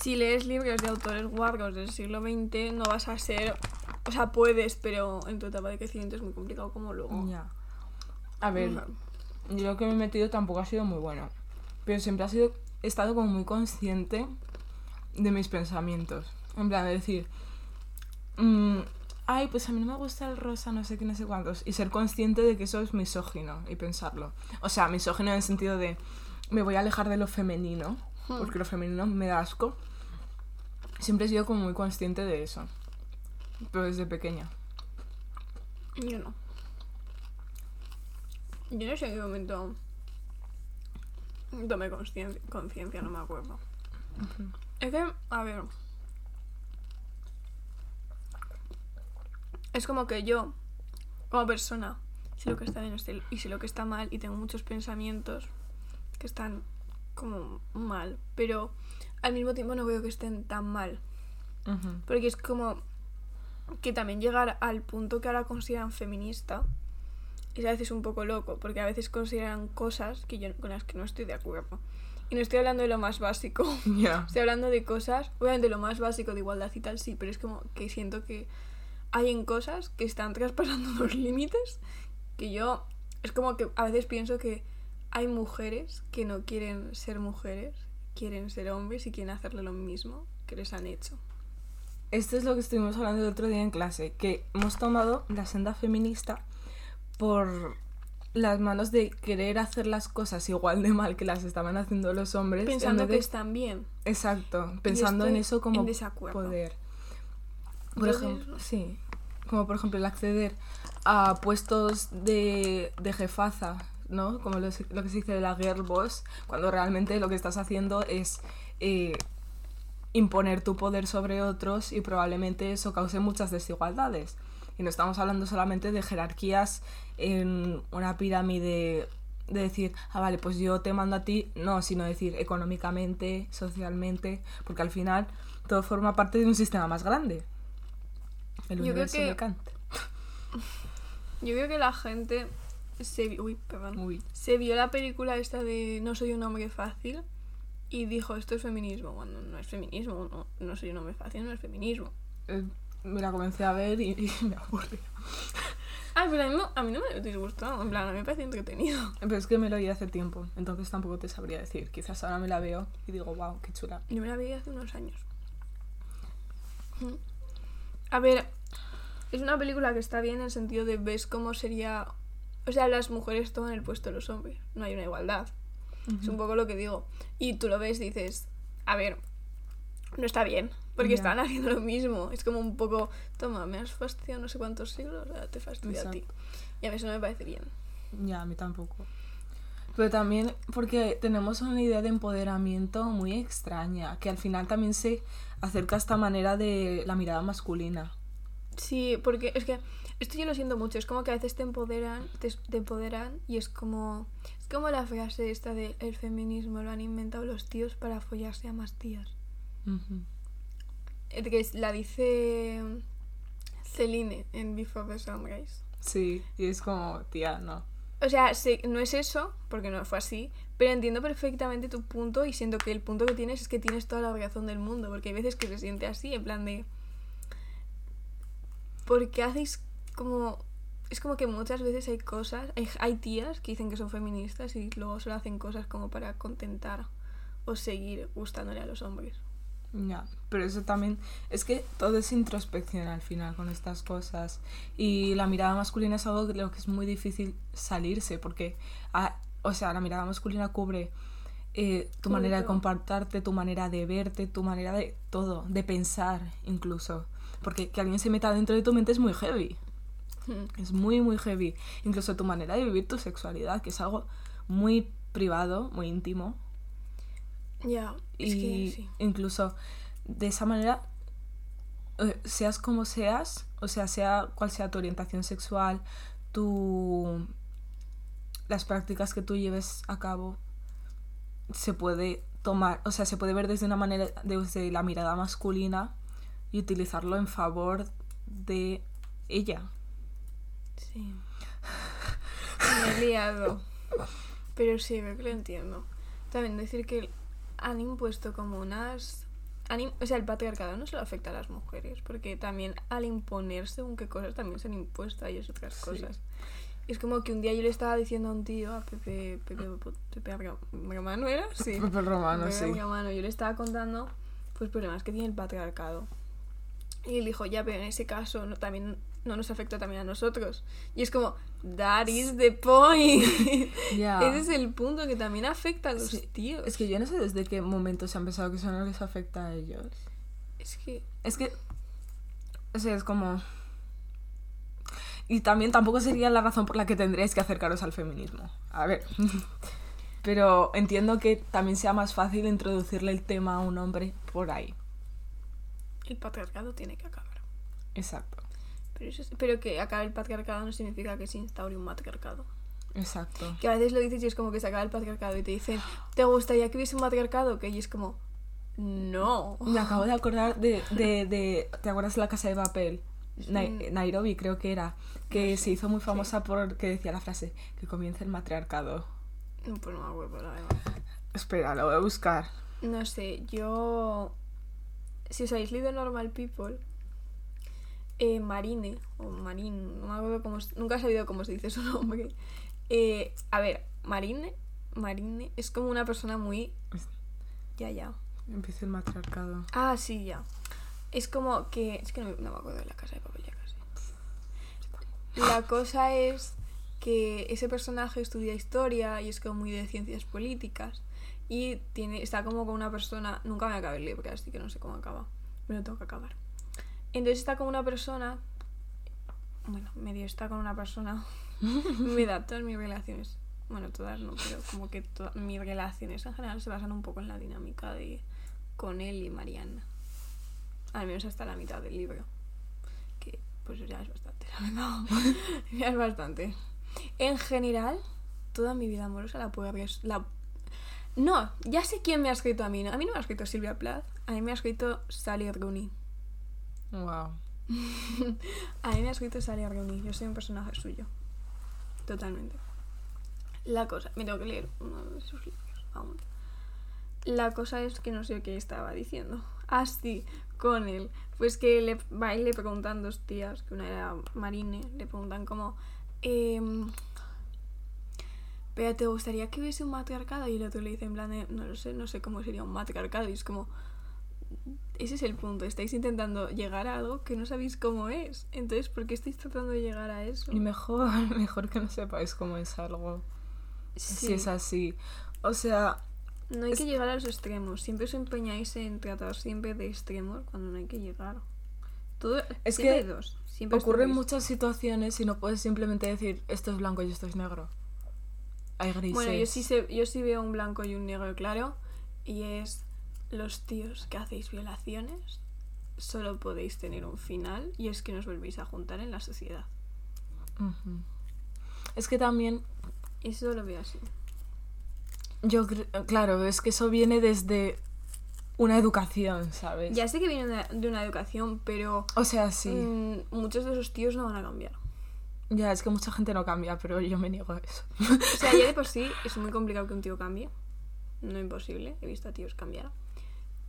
si lees libros de autores guargos del siglo XX, no vas a ser, o sea, puedes, pero en tu etapa de crecimiento es muy complicado como luego. Ya. A ver, yo lo que me he metido tampoco ha sido muy bueno. Pero siempre ha sido, he estado como muy consciente de mis pensamientos. En plan, de decir, mm, ay, pues a mí no me gusta el rosa, no sé qué, no sé cuántos. Y ser consciente de que eso es misógino y pensarlo. O sea, misógino en el sentido de, me voy a alejar de lo femenino, Hmm. porque lo femenino me da asco. Siempre he sido como muy consciente de eso. Pero desde pequeña. Yo no. Yo no sé en qué momento tomé conciencia, no me acuerdo. Es que, a ver. Es como que yo, como persona, sé lo que está bien y sé lo que está mal y tengo muchos pensamientos que están como mal, pero al mismo tiempo no veo que estén tan mal. Porque es como que también llegar al punto que ahora consideran feminista es a veces un poco loco, porque a veces consideran cosas que yo, con las que no estoy de acuerdo. Y no estoy hablando de lo más básico, estoy hablando de cosas, obviamente lo más básico de igualdad y tal, sí, pero es como que siento que hay en cosas que están traspasando los límites, que yo, es como que a veces pienso que hay mujeres que no quieren ser mujeres, quieren ser hombres y quieren hacerle lo mismo que les han hecho. Esto es lo que estuvimos hablando el otro día en clase, que hemos tomado la senda feminista por las manos de querer hacer las cosas igual de mal que las estaban haciendo los hombres. en Pensando vez que de- están bien. Exacto, pensando en eso como en poder. Por ejemplo, sí, como por ejemplo el acceder a puestos de, de jefaza, ¿no? Como lo, que se dice de la girl boss, cuando realmente lo que estás haciendo es eh, imponer tu poder sobre otros y probablemente eso cause muchas desigualdades. Y no estamos hablando solamente de jerarquías en una pirámide de decir, ah, vale, pues yo te mando a ti, no, sino decir económicamente, socialmente, porque al final todo forma parte de un sistema más grande. El Yo creo que- de Kant. Yo creo que la gente se vio, uy, perdón, Uy. se vio la película esta de No soy un hombre fácil y dijo esto es feminismo. Bueno, no es feminismo, no, no soy un hombre fácil, no es feminismo. Eh, me la comencé a ver y, y me aburrí. Ay, pero a mí, no- a mí no me disgustó, en plan, a mí me parece entretenido. Pero es que me lo oí hace tiempo, entonces tampoco te sabría decir. Quizás ahora me la veo y digo, wow, qué chula. Yo me la vi hace unos años. A ver, es una película que está bien en el sentido de ves cómo sería... O sea, las mujeres toman el puesto de los hombres, no hay una igualdad. Es un poco lo que digo. Y tú lo ves y dices, a ver, no está bien, porque Ya. están haciendo lo mismo. Es como un poco, toma, me has fastidiado no sé cuántos siglos, ahora te fastidio a ti. Exacto. Y a mí eso no me parece bien. Ya, a mí tampoco. Pero también porque tenemos una idea de empoderamiento muy extraña, que al final también se acerca a esta manera de la mirada masculina. Sí, porque es que esto yo lo siento mucho. Es como que a veces te empoderan, te, te empoderan y es como. Es como la frase esta de el feminismo lo han inventado los tíos para follarse a más tías. Eh, Que la dice Celine en Before the Sunrise. Sí, y es como, tía, no. O sea, no es eso, porque no fue así, pero entiendo perfectamente tu punto y siento que el punto que tienes es que tienes toda la razón del mundo, porque hay veces que se siente así, en plan de... Porque hacéis como... Es como que muchas veces hay cosas, hay, hay tías que dicen que son feministas y luego solo hacen cosas como para contentar o seguir gustándole a los hombres. Ya, pero eso también es que todo es introspección al final con estas cosas. Y la mirada masculina es algo de lo que es muy difícil salirse porque, ah, o sea, la mirada masculina cubre eh, tu manera de comportarte, tu manera de verte, tu manera de todo, de pensar incluso, porque que alguien se meta dentro de tu mente es muy heavy, Es muy muy heavy, incluso tu manera de vivir tu sexualidad, que es algo muy privado, muy íntimo. Ya, es y que sí. incluso de esa manera eh, seas como seas o sea sea cual sea tu orientación sexual tu las prácticas que tú lleves a cabo se puede tomar o sea se puede ver desde una manera desde la mirada masculina y utilizarlo en favor de ella Sí. Me he liado. Pero sí, creo que lo entiendo. También decir que han impuesto como unas... han o sea, el patriarcado no solo afecta a las mujeres, porque también al imponer según qué cosas también se han impuesto a ellos otras Sí. cosas. Es como que un día yo le estaba diciendo a un tío, a Pepe, Pepe, Pepe Arga- Romano, ¿era? Sí. Pepe Romano, Pepe sí. Romano, yo le estaba contando pues problemas que tiene el patriarcado. Y él dijo, ya, pero en ese caso no, también no nos afecta también a nosotros. Y es como, that is the point. Ese es el punto que también afecta a los Sí, tíos. Es que yo no sé desde qué momento se han pensado que eso no les afecta a ellos. Es que Es que. O sea, es como. Y también tampoco sería la razón por la que tendríais que acercaros al feminismo. A ver. Pero entiendo que también sea más fácil introducirle el tema a un hombre por ahí. el patriarcado tiene que acabar. Exacto. Pero, eso es- pero que acabe el patriarcado no significa que se instaure un matriarcado. Exacto. Que a veces lo dices y es como que se acaba el patriarcado y te dicen, ¿te gustaría que hubiese un matriarcado? Que y es como, no. Me acabo de acordar de, de, de- ¿Te acuerdas de la casa de papel? Nai-. Nairobi creo que era. Que No se hizo muy sí. famosa porque decía la frase que comience el matriarcado. Pues no me acuerdo, la verdad. Espera, lo voy a buscar. No sé, yo. Si os habéis leído Normal People, eh, Marine, o Marín, no me acuerdo cómo. Nunca he sabido cómo se dice su nombre. Eh, a ver, Marine, Marine es como una persona muy. Ya, ya. Empieza el matriarcado. Ah, sí, ya. Es como que. Es que no, no me acuerdo de la casa de papel ya casi. La cosa es que ese personaje estudia historia y es como muy de ciencias políticas. Y tiene, está como con una persona. Nunca me acabé el libro, así que no sé cómo acaba. Me lo tengo que acabar. Entonces está con una persona. Bueno, medio está con una persona. me da todas mis relaciones. Bueno, todas no, pero como que todas mis relaciones en general se basan un poco en la dinámica de con él y Mariana. Al menos hasta la mitad del libro. Que pues ya es bastante, la verdad. ya es bastante. En general, toda mi vida amorosa la puedo la No, ya sé quién me ha escrito a mí. A mí no me ha escrito Silvia Plath. A mí me ha escrito Sally Rooney. Wow. A mí me ha escrito Sally Rooney. Yo soy un personaje suyo. Totalmente. La cosa... Me tengo que leer uno de sus libros aún. La cosa es que no sé qué estaba diciendo. Ah, sí, con él. Pues que le va y le preguntan dos tías, que una era Marine, le preguntan como... em, pero ¿te gustaría que hubiese un matriarcado? Y el otro le dice en plan de, no lo sé, no sé cómo sería un matriarcado. Y es como, ese es el punto. Estáis intentando llegar a algo que no sabéis cómo es. Entonces, ¿por qué estáis tratando de llegar a eso? Y mejor, mejor que no sepáis cómo es algo. Si es así. O sea, No hay Es- que llegar a los extremos. Siempre os empeñáis en tratar siempre de extremos cuando no hay que llegar. Todo, Es siempre que hay dos. Siempre ocurren muchas situaciones y no puedes simplemente decir esto es blanco y esto es negro. Hay grises. Bueno, yo sí, sé- yo sí veo un blanco y un negro claro. Y es los tíos que hacéis violaciones. Solo podéis tener un final. Y es que nos volvéis a juntar en la sociedad. Es que también, Eso lo veo así. yo claro, es que eso viene desde una educación, ¿sabes? Ya sé que viene de una, de una educación, pero O sea, sí. mm, muchos de esos tíos no van a cambiar. Ya, es que mucha gente no cambia, pero yo me niego a eso. O sea, ya de por sí es muy complicado que un tío cambie. No imposible, he visto a tíos cambiar.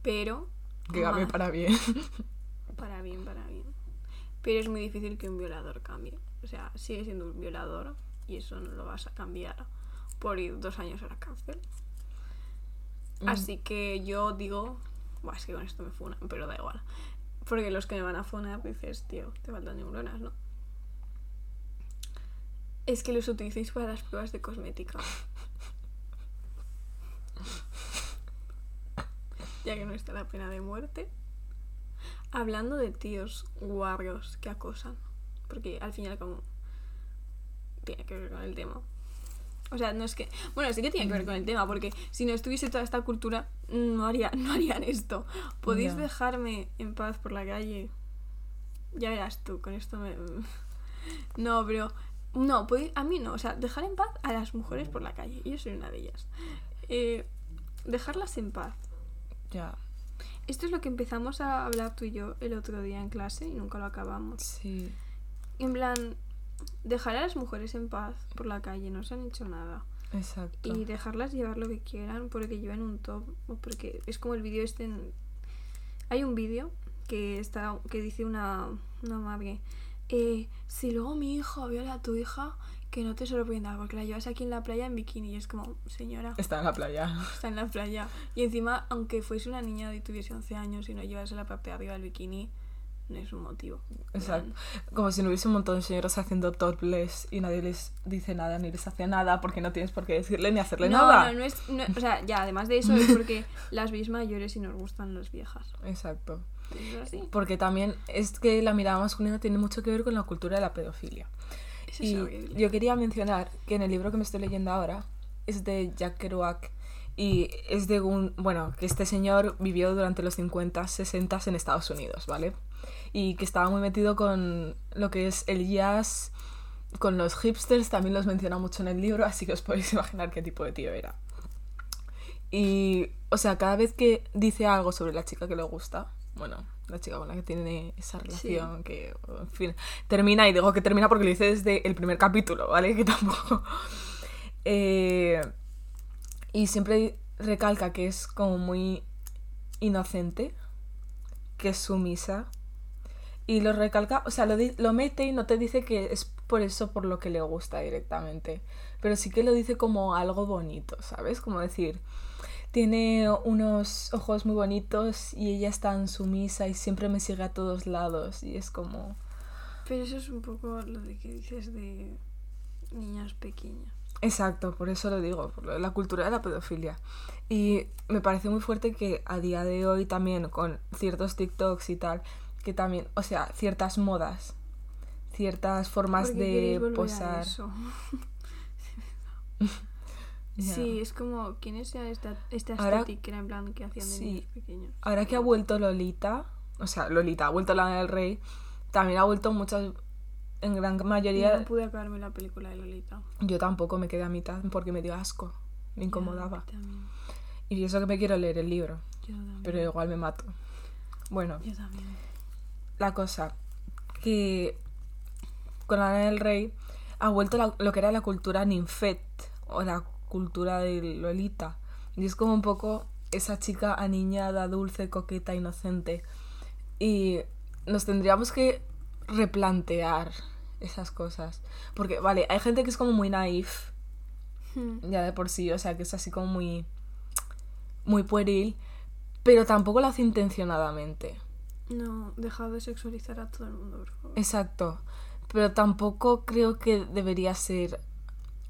Pero. que cambie para bien. Para bien, para bien. Pero es muy difícil que un violador cambie. O sea, sigue siendo un violador y eso no lo vas a cambiar por ir dos años a la cárcel. Mm. Así que yo digo. Buah, es que con esto me funan, pero da igual. Porque los que me van a funar dices, tío, te faltan neuronas, ¿no? Es que los utilicéis para las pruebas de cosmética. Ya que no está la pena de muerte. Hablando de tíos guarros que acosan. Porque al final como tiene que ver con el tema. O sea, no es que... Bueno, sí que tiene que ver con el tema, porque si no estuviese toda esta cultura, no, haría, no harían esto. ¿Podéis dejarme en paz por la calle? Ya verás tú, con esto me... No, pero... No, podéis- a mí no. O sea, dejar en paz a las mujeres por la calle. Yo soy una de ellas. Eh, dejarlas en paz. Ya, Esto es lo que empezamos a hablar tú y yo el otro día en clase y nunca lo acabamos. sí. En plan, dejar a las mujeres en paz por la calle, no se han hecho nada. Exacto. Y dejarlas llevar lo que quieran porque llevan un top. O porque es como el vídeo este. en- Hay un vídeo que está que dice una, una madre. eh, si luego mi hijo viola a tu hija, que no te sorprenda porque la llevas aquí en la playa en bikini. Y es como, señora, Está en la playa. está en la playa. Y encima, aunque fuese una niña y tuviese 11 años y no llevase la parte de arriba del bikini, no es un motivo. Exacto. Como si no hubiese un montón de señoras haciendo topless y nadie les dice nada ni les hace nada porque no tienes por qué decirle ni hacerle No, nada. no, no es. no- o sea, ya, además de eso, es porque las veis mayores y nos gustan las viejas. Exacto. Es así. Porque también es que la mirada masculina tiene mucho que ver con la cultura de la pedofilia. Eso Y es horrible. yo quería mencionar que en el libro que me estoy leyendo ahora es de Jack Kerouac y es de un, bueno, que este señor vivió durante los 50, 60 en Estados Unidos, ¿vale? Y que estaba muy metido con lo que es el jazz, con los hipsters, también los menciona mucho en el libro, así que os podéis imaginar qué tipo de tío era. Y, o sea, cada vez que dice algo sobre la chica que le gusta, bueno, la chica con la que tiene esa relación, que, en fin, termina, y digo que termina porque lo dice desde el primer capítulo, ¿vale? Que tampoco... Eh, y siempre recalca que es como muy inocente, que es sumisa. Y lo recalca, o sea, lo, lo mete y no te dice que es por eso por lo que le gusta directamente. Pero sí que lo dice como algo bonito, ¿sabes? Como decir, tiene unos ojos muy bonitos y ella es tan sumisa y siempre me sigue a todos lados. Y es como... Pero eso es un poco lo de que dices de niñas pequeñas. Exacto, por eso lo digo, por la cultura de la pedofilia. Y me parece muy fuerte que a día de hoy también con ciertos TikToks y tal, que también, o sea, ciertas modas, ciertas formas ¿Por qué queréis de volver a posar. eso? Sí, es como, ¿quién es esta, esta Ahora- estética en plan que hacían de Sí. niños pequeños? Ahora que ha vuelto Lolita, o sea, Lolita, ha vuelto Lana del Rey, también ha vuelto muchas, en gran Yo mayoría, no pude acabarme la película de Lolita. yo tampoco me quedé a mitad porque me dio asco, me incomodaba. También. Y eso que me quiero leer el libro, Yo también. pero igual me mato. Bueno, Yo también. la cosa que con Ana del Rey ha vuelto la- lo que era la cultura ninfet o la cultura de Lolita. Y es como un poco esa chica aniñada, dulce, coqueta, inocente. Y nos tendríamos que replantear esas cosas. Porque, vale, hay gente que es como muy naif, Hmm. ya de por sí, o sea, que es así como muy, muy pueril, pero tampoco lo hace intencionadamente. No, deja de sexualizar a todo el mundo, por favor. Exacto. Pero tampoco creo que debería ser.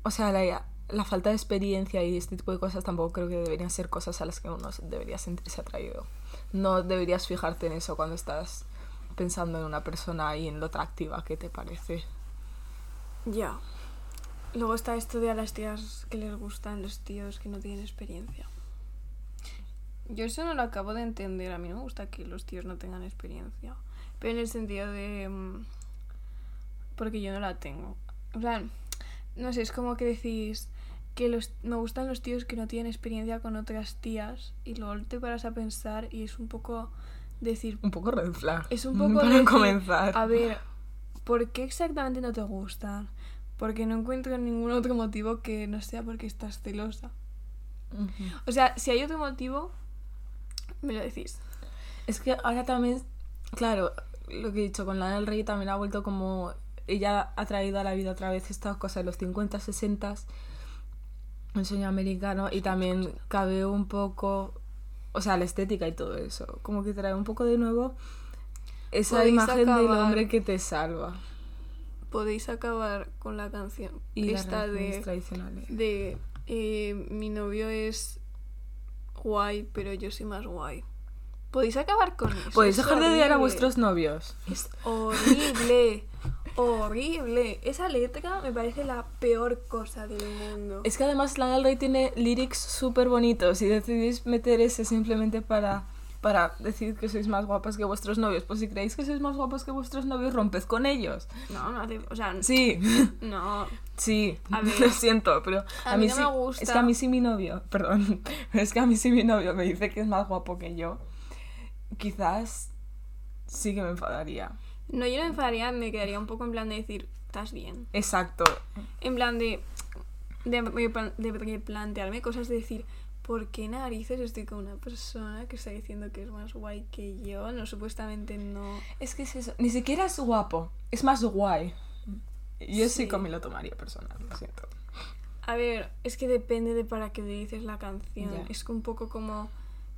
O sea, la, la falta de experiencia y este tipo de cosas tampoco creo que deberían ser cosas a las que uno debería sentirse atraído. No deberías fijarte en eso cuando estás pensando en una persona y en lo atractiva que te parece. Ya. Luego está esto de a las tías que les gustan los tíos que no tienen experiencia. Yo eso no lo acabo de entender. A mí no me gusta que los tíos no tengan experiencia. Pero en el sentido de... mm, Porque yo no la tengo. En plan, no sé, es como que decís que los, me gustan los tíos que no tienen experiencia con otras tías y luego te paras a pensar y es un poco decir, Un poco red flag. es un poco Para decir, comenzar. A ver, ¿por qué exactamente no te gustan? Porque no encuentro ningún otro motivo que no sea porque estás celosa. O sea, si hay otro motivo, me lo decís. Es que ahora también, claro, lo que he dicho con Lana del Rey también ha vuelto como. Ella ha traído a la vida otra vez esta cosa de los 50, 60, un sueño americano, y también cabe un poco. O sea, la estética y todo eso. Como que trae un poco de nuevo esa Podéis imagen del hombre que te salva. Podéis acabar con la canción. Y esta de, tradicionales. de eh, mi novio es guay, pero yo soy más guay. Podéis acabar con eso. Podéis dejar de odiar a vuestros novios. Es horrible. Horrible. Esa letra me parece la peor cosa del mundo. Es que además Lana del Rey tiene lyrics súper bonitos y decidís meter ese simplemente para, para decir que sois más guapas que vuestros novios. Pues si creéis que sois más guapas que vuestros novios, romped con ellos. No, no hace. O sea, Sí, no. sí, A lo siento, pero A mí no sí, me gusta. Es que a mí sí mi novio, perdón, es que a mí sí mi novio me dice que es más guapo que yo. Quizás sí que me enfadaría. No, yo no me enfadaría, me quedaría un poco en plan de decir, estás bien. Exacto. En plan de, de, de replantearme cosas, de decir, ¿por qué narices estoy con una persona que está diciendo que es más guay que yo? No, supuestamente no. Es que es eso. Ni siquiera es guapo. Es más guay. Yo sí, Sí. como me lo tomaría personal, lo siento. A ver, es que depende de para qué dices la canción. Ya. Es que un poco como.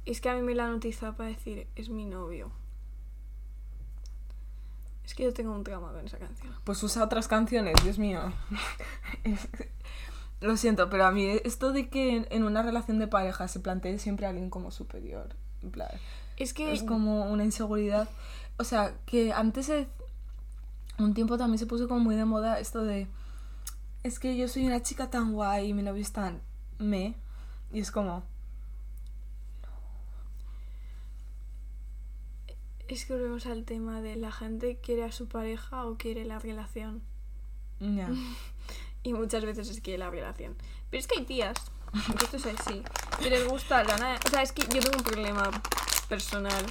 Es que a mí me la han utilizado para decir, es mi novio. Es que yo tengo un trauma con esa canción. Pues usa otras canciones, Dios mío. Lo siento, pero a mí esto de que en- una relación de pareja se plantee siempre a alguien como superior, en plan, Es que. es como una inseguridad. O sea, que antes de un tiempo también se puso como muy de moda esto de es que yo soy una chica tan guay y mi novio es tan me y es como Es que volvemos al tema de la gente quiere a su pareja o quiere la relación. ya. Y muchas veces es quiere la relación. Pero es que hay tías, que esto es así, que les gusta Lana. O sea, es que yo tengo un problema personal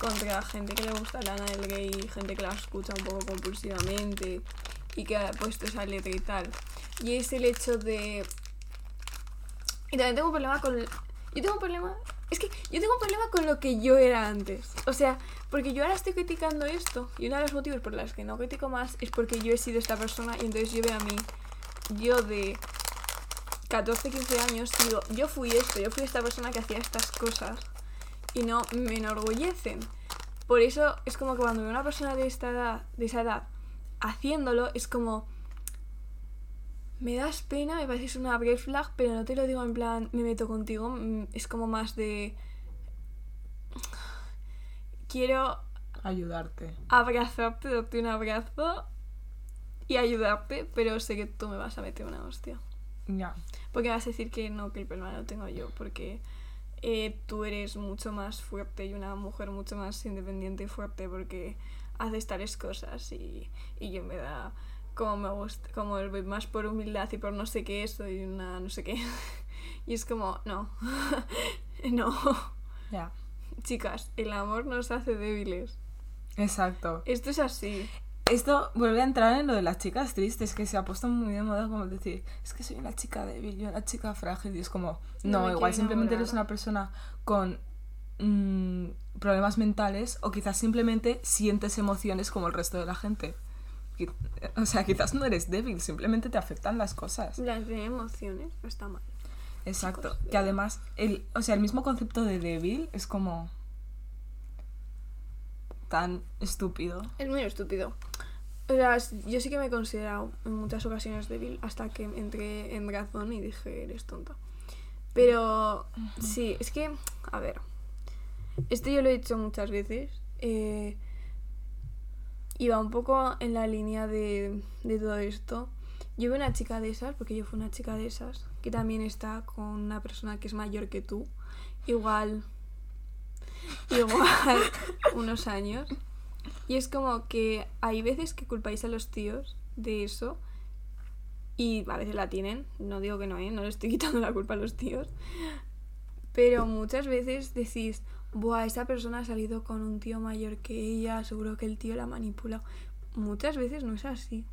contra gente que le gusta Lana del Rey, gente que la escucha un poco compulsivamente y que ha puesto esa letra y tal. Y es el hecho de. Y también tengo un problema con. Yo tengo un problema. Es que yo tengo un problema con lo que yo era antes. O sea, porque yo ahora estoy criticando esto. Y uno de los motivos por los que no critico más es porque yo he sido esta persona. Y entonces yo veo a mí, yo de 14, 15 años, digo, yo fui esto, yo fui esta persona que hacía estas cosas. Y no me enorgullecen. Por eso es como que cuando veo a una persona de esta edad, de esa edad, haciéndolo, es como. Me das pena, me pareces una red flag, pero no te lo digo en plan, me meto contigo. mm, Es como más de. Quiero ayudarte. abrazarte, darte un abrazo y ayudarte, pero sé que tú me vas a meter una hostia. Ya. Porque vas a decir que no, que el problema lo tengo yo, porque eh, tú eres mucho más fuerte y una mujer mucho más independiente y fuerte porque haces tales cosas y, y yo me da como me gusta, como voy más por humildad y por no sé qué, soy una no sé qué. y es como, no, no, Ya. chicas, el amor nos hace débiles. Exacto. Esto es así. Esto vuelve a entrar en lo de las chicas tristes, que se ha puesto muy de moda como decir, es que soy una chica débil, yo una chica frágil, y es como, No igual simplemente eres una persona con mm, problemas mentales o quizás simplemente sientes emociones como el resto de la gente. O sea, quizás no eres débil, simplemente te afectan las cosas. Las de emociones no está mal. Exacto. Chicos, Que además, el, o sea, el mismo concepto de débil es como tan estúpido. Es muy estúpido. O sea, yo sí que me he considerado en muchas ocasiones débil hasta que entré en razón y dije, eres tonta. Pero sí, es que, a ver, esto yo lo he dicho muchas veces. eh, iba un poco en la línea de, de todo esto. Yo veo una chica de esas, porque yo fui una chica de esas, que también está con una persona que es mayor que tú. Igual, igual, unos años. Y es como que hay veces que culpáis a los tíos de eso. Y a veces la tienen. No digo que no, ¿eh? No le estoy quitando la culpa a los tíos. Pero muchas veces decís, Buah, esa persona ha salido con un tío mayor que ella, seguro que el tío la manipula. Muchas veces no es así.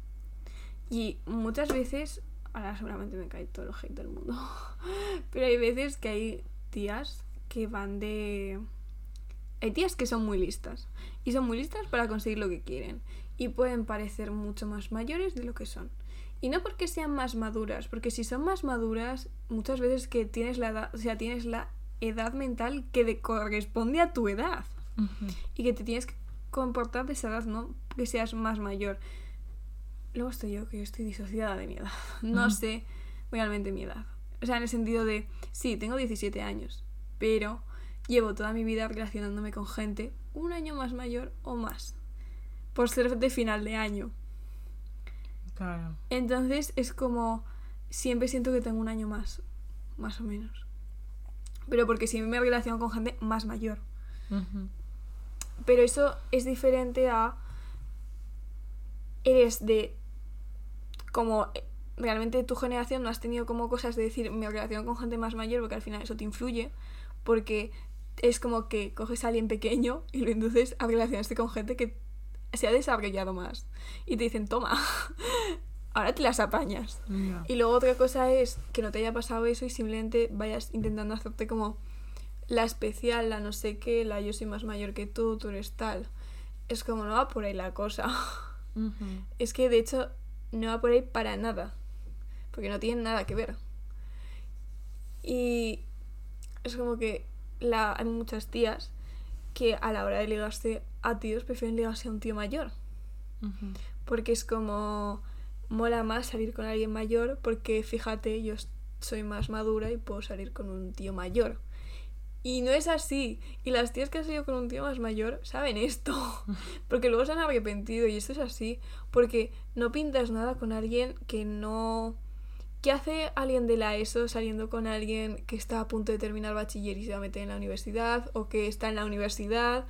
Y muchas veces, ahora seguramente me cae todo el hate del mundo, pero hay veces que hay tías que van de... Hay tías que son muy listas. Y son muy listas para conseguir lo que quieren. Y pueden parecer mucho más mayores de lo que son. Y no porque sean más maduras, porque si son más maduras, muchas veces que tienes la edad, o sea, tienes la edad mental que de- corresponde a tu edad. Y que te tienes que comportar de esa edad, no que seas más mayor. Luego estoy yo, que yo estoy disociada de mi edad. No sé realmente mi edad. O sea, en el sentido de, sí, tengo 17 años, pero llevo toda mi vida relacionándome con gente un año más mayor o más. Por ser de final de año. Claro. Entonces es como, siempre siento que tengo un año más, más o menos. Pero porque siempre me relaciono con gente más mayor. Pero eso es diferente a. Eres de. Como. eh, Realmente tu generación no has tenido como cosas de decir me relaciono con gente más mayor porque al final eso te influye. Porque es como que coges a alguien pequeño y lo induces a relacionarse con gente que se ha desarrollado más. Y te dicen, toma, ahora te las apañas. Y luego otra cosa es que no te haya pasado eso y simplemente vayas intentando hacerte como la especial, la no sé qué, la yo soy más mayor que tú, tú eres tal. Es como no va por ahí la cosa. Ujú. Es que de hecho no va por ahí para nada. Porque no tienen nada que ver. Y es como que la, hay muchas tías que a la hora de ligarse a tíos prefieren ligarse a un tío mayor. Ujú. Porque es como mola más salir con alguien mayor porque fíjate, yo soy más madura y puedo salir con un tío mayor. Y no es así. Y las tías que han salido con un tío más mayor saben esto. Porque luego se han arrepentido y esto es así. Porque no pintas nada con alguien que no... ¿Qué hace alguien de la ESO saliendo con alguien que está a punto de terminar bachiller y se va a meter en la universidad? O que está en la universidad.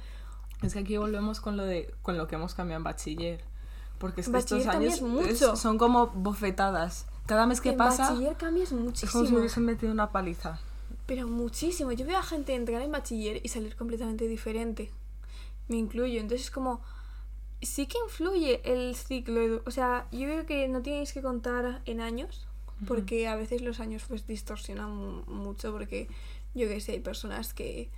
Es que aquí volvemos con lo de con lo que hemos cambiado en bachiller. Porque es que estos años cambias es- mucho. son como bofetadas. Cada mes que en pasa bachiller cambias es como muchísimo. si hubiesen metido una paliza. Pero muchísimo. Yo veo a gente entrar en bachiller y salir completamente diferente. Me incluyo. Entonces es como... Sí que influye el ciclo. O sea, yo creo que no tenéis que contar en años. Porque a veces los años pues distorsionan mu- mucho. Porque yo que sé, hay personas que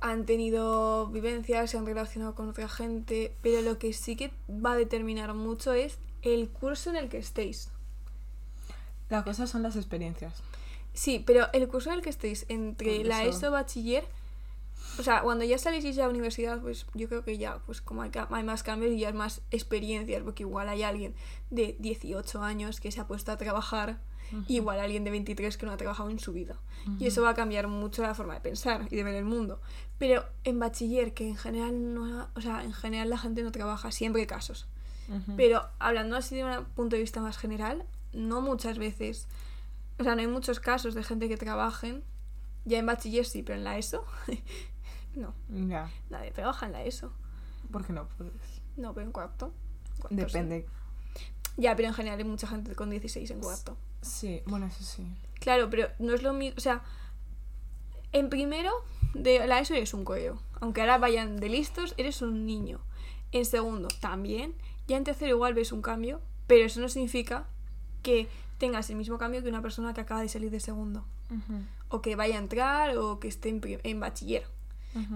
han tenido vivencias, se han relacionado con otra gente. Pero lo que sí que va a determinar mucho es el curso en el que estéis. La cosa son las experiencias. Sí, pero el curso en el que estéis entre la eso. Bachiller, o sea, cuando ya salís ya a la universidad, pues yo creo que ya, pues como hay, hay más cambios y ya es más experiencias, porque igual hay alguien de 18 años que se ha puesto a trabajar, y igual alguien de 23 que no ha trabajado en su vida. Y eso va a cambiar mucho la forma de pensar y de ver el mundo. Pero en bachiller, que en general no, o sea, en general la gente no trabaja, siempre hay casos. Pero hablando así de un punto de vista más general, no muchas veces. O sea, no hay muchos casos de gente que trabajen. Ya en bachiller sí, pero en la ESO. no, Ya, nadie trabaja en la ESO. ¿por qué no puedes? No, pero en cuarto. cuarto sí. Depende. Ya, pero en general hay mucha gente con 16 en cuarto. Sí, bueno, eso sí. Claro, pero no es lo mismo. O sea, en primero de la ESO eres un coeo. Aunque ahora vayan de listos, eres un niño. En segundo, también. Ya en tercero igual ves un cambio, pero eso no significa que tengas el mismo cambio que una persona que acaba de salir de segundo. O que vaya a entrar o que esté en, bachiller.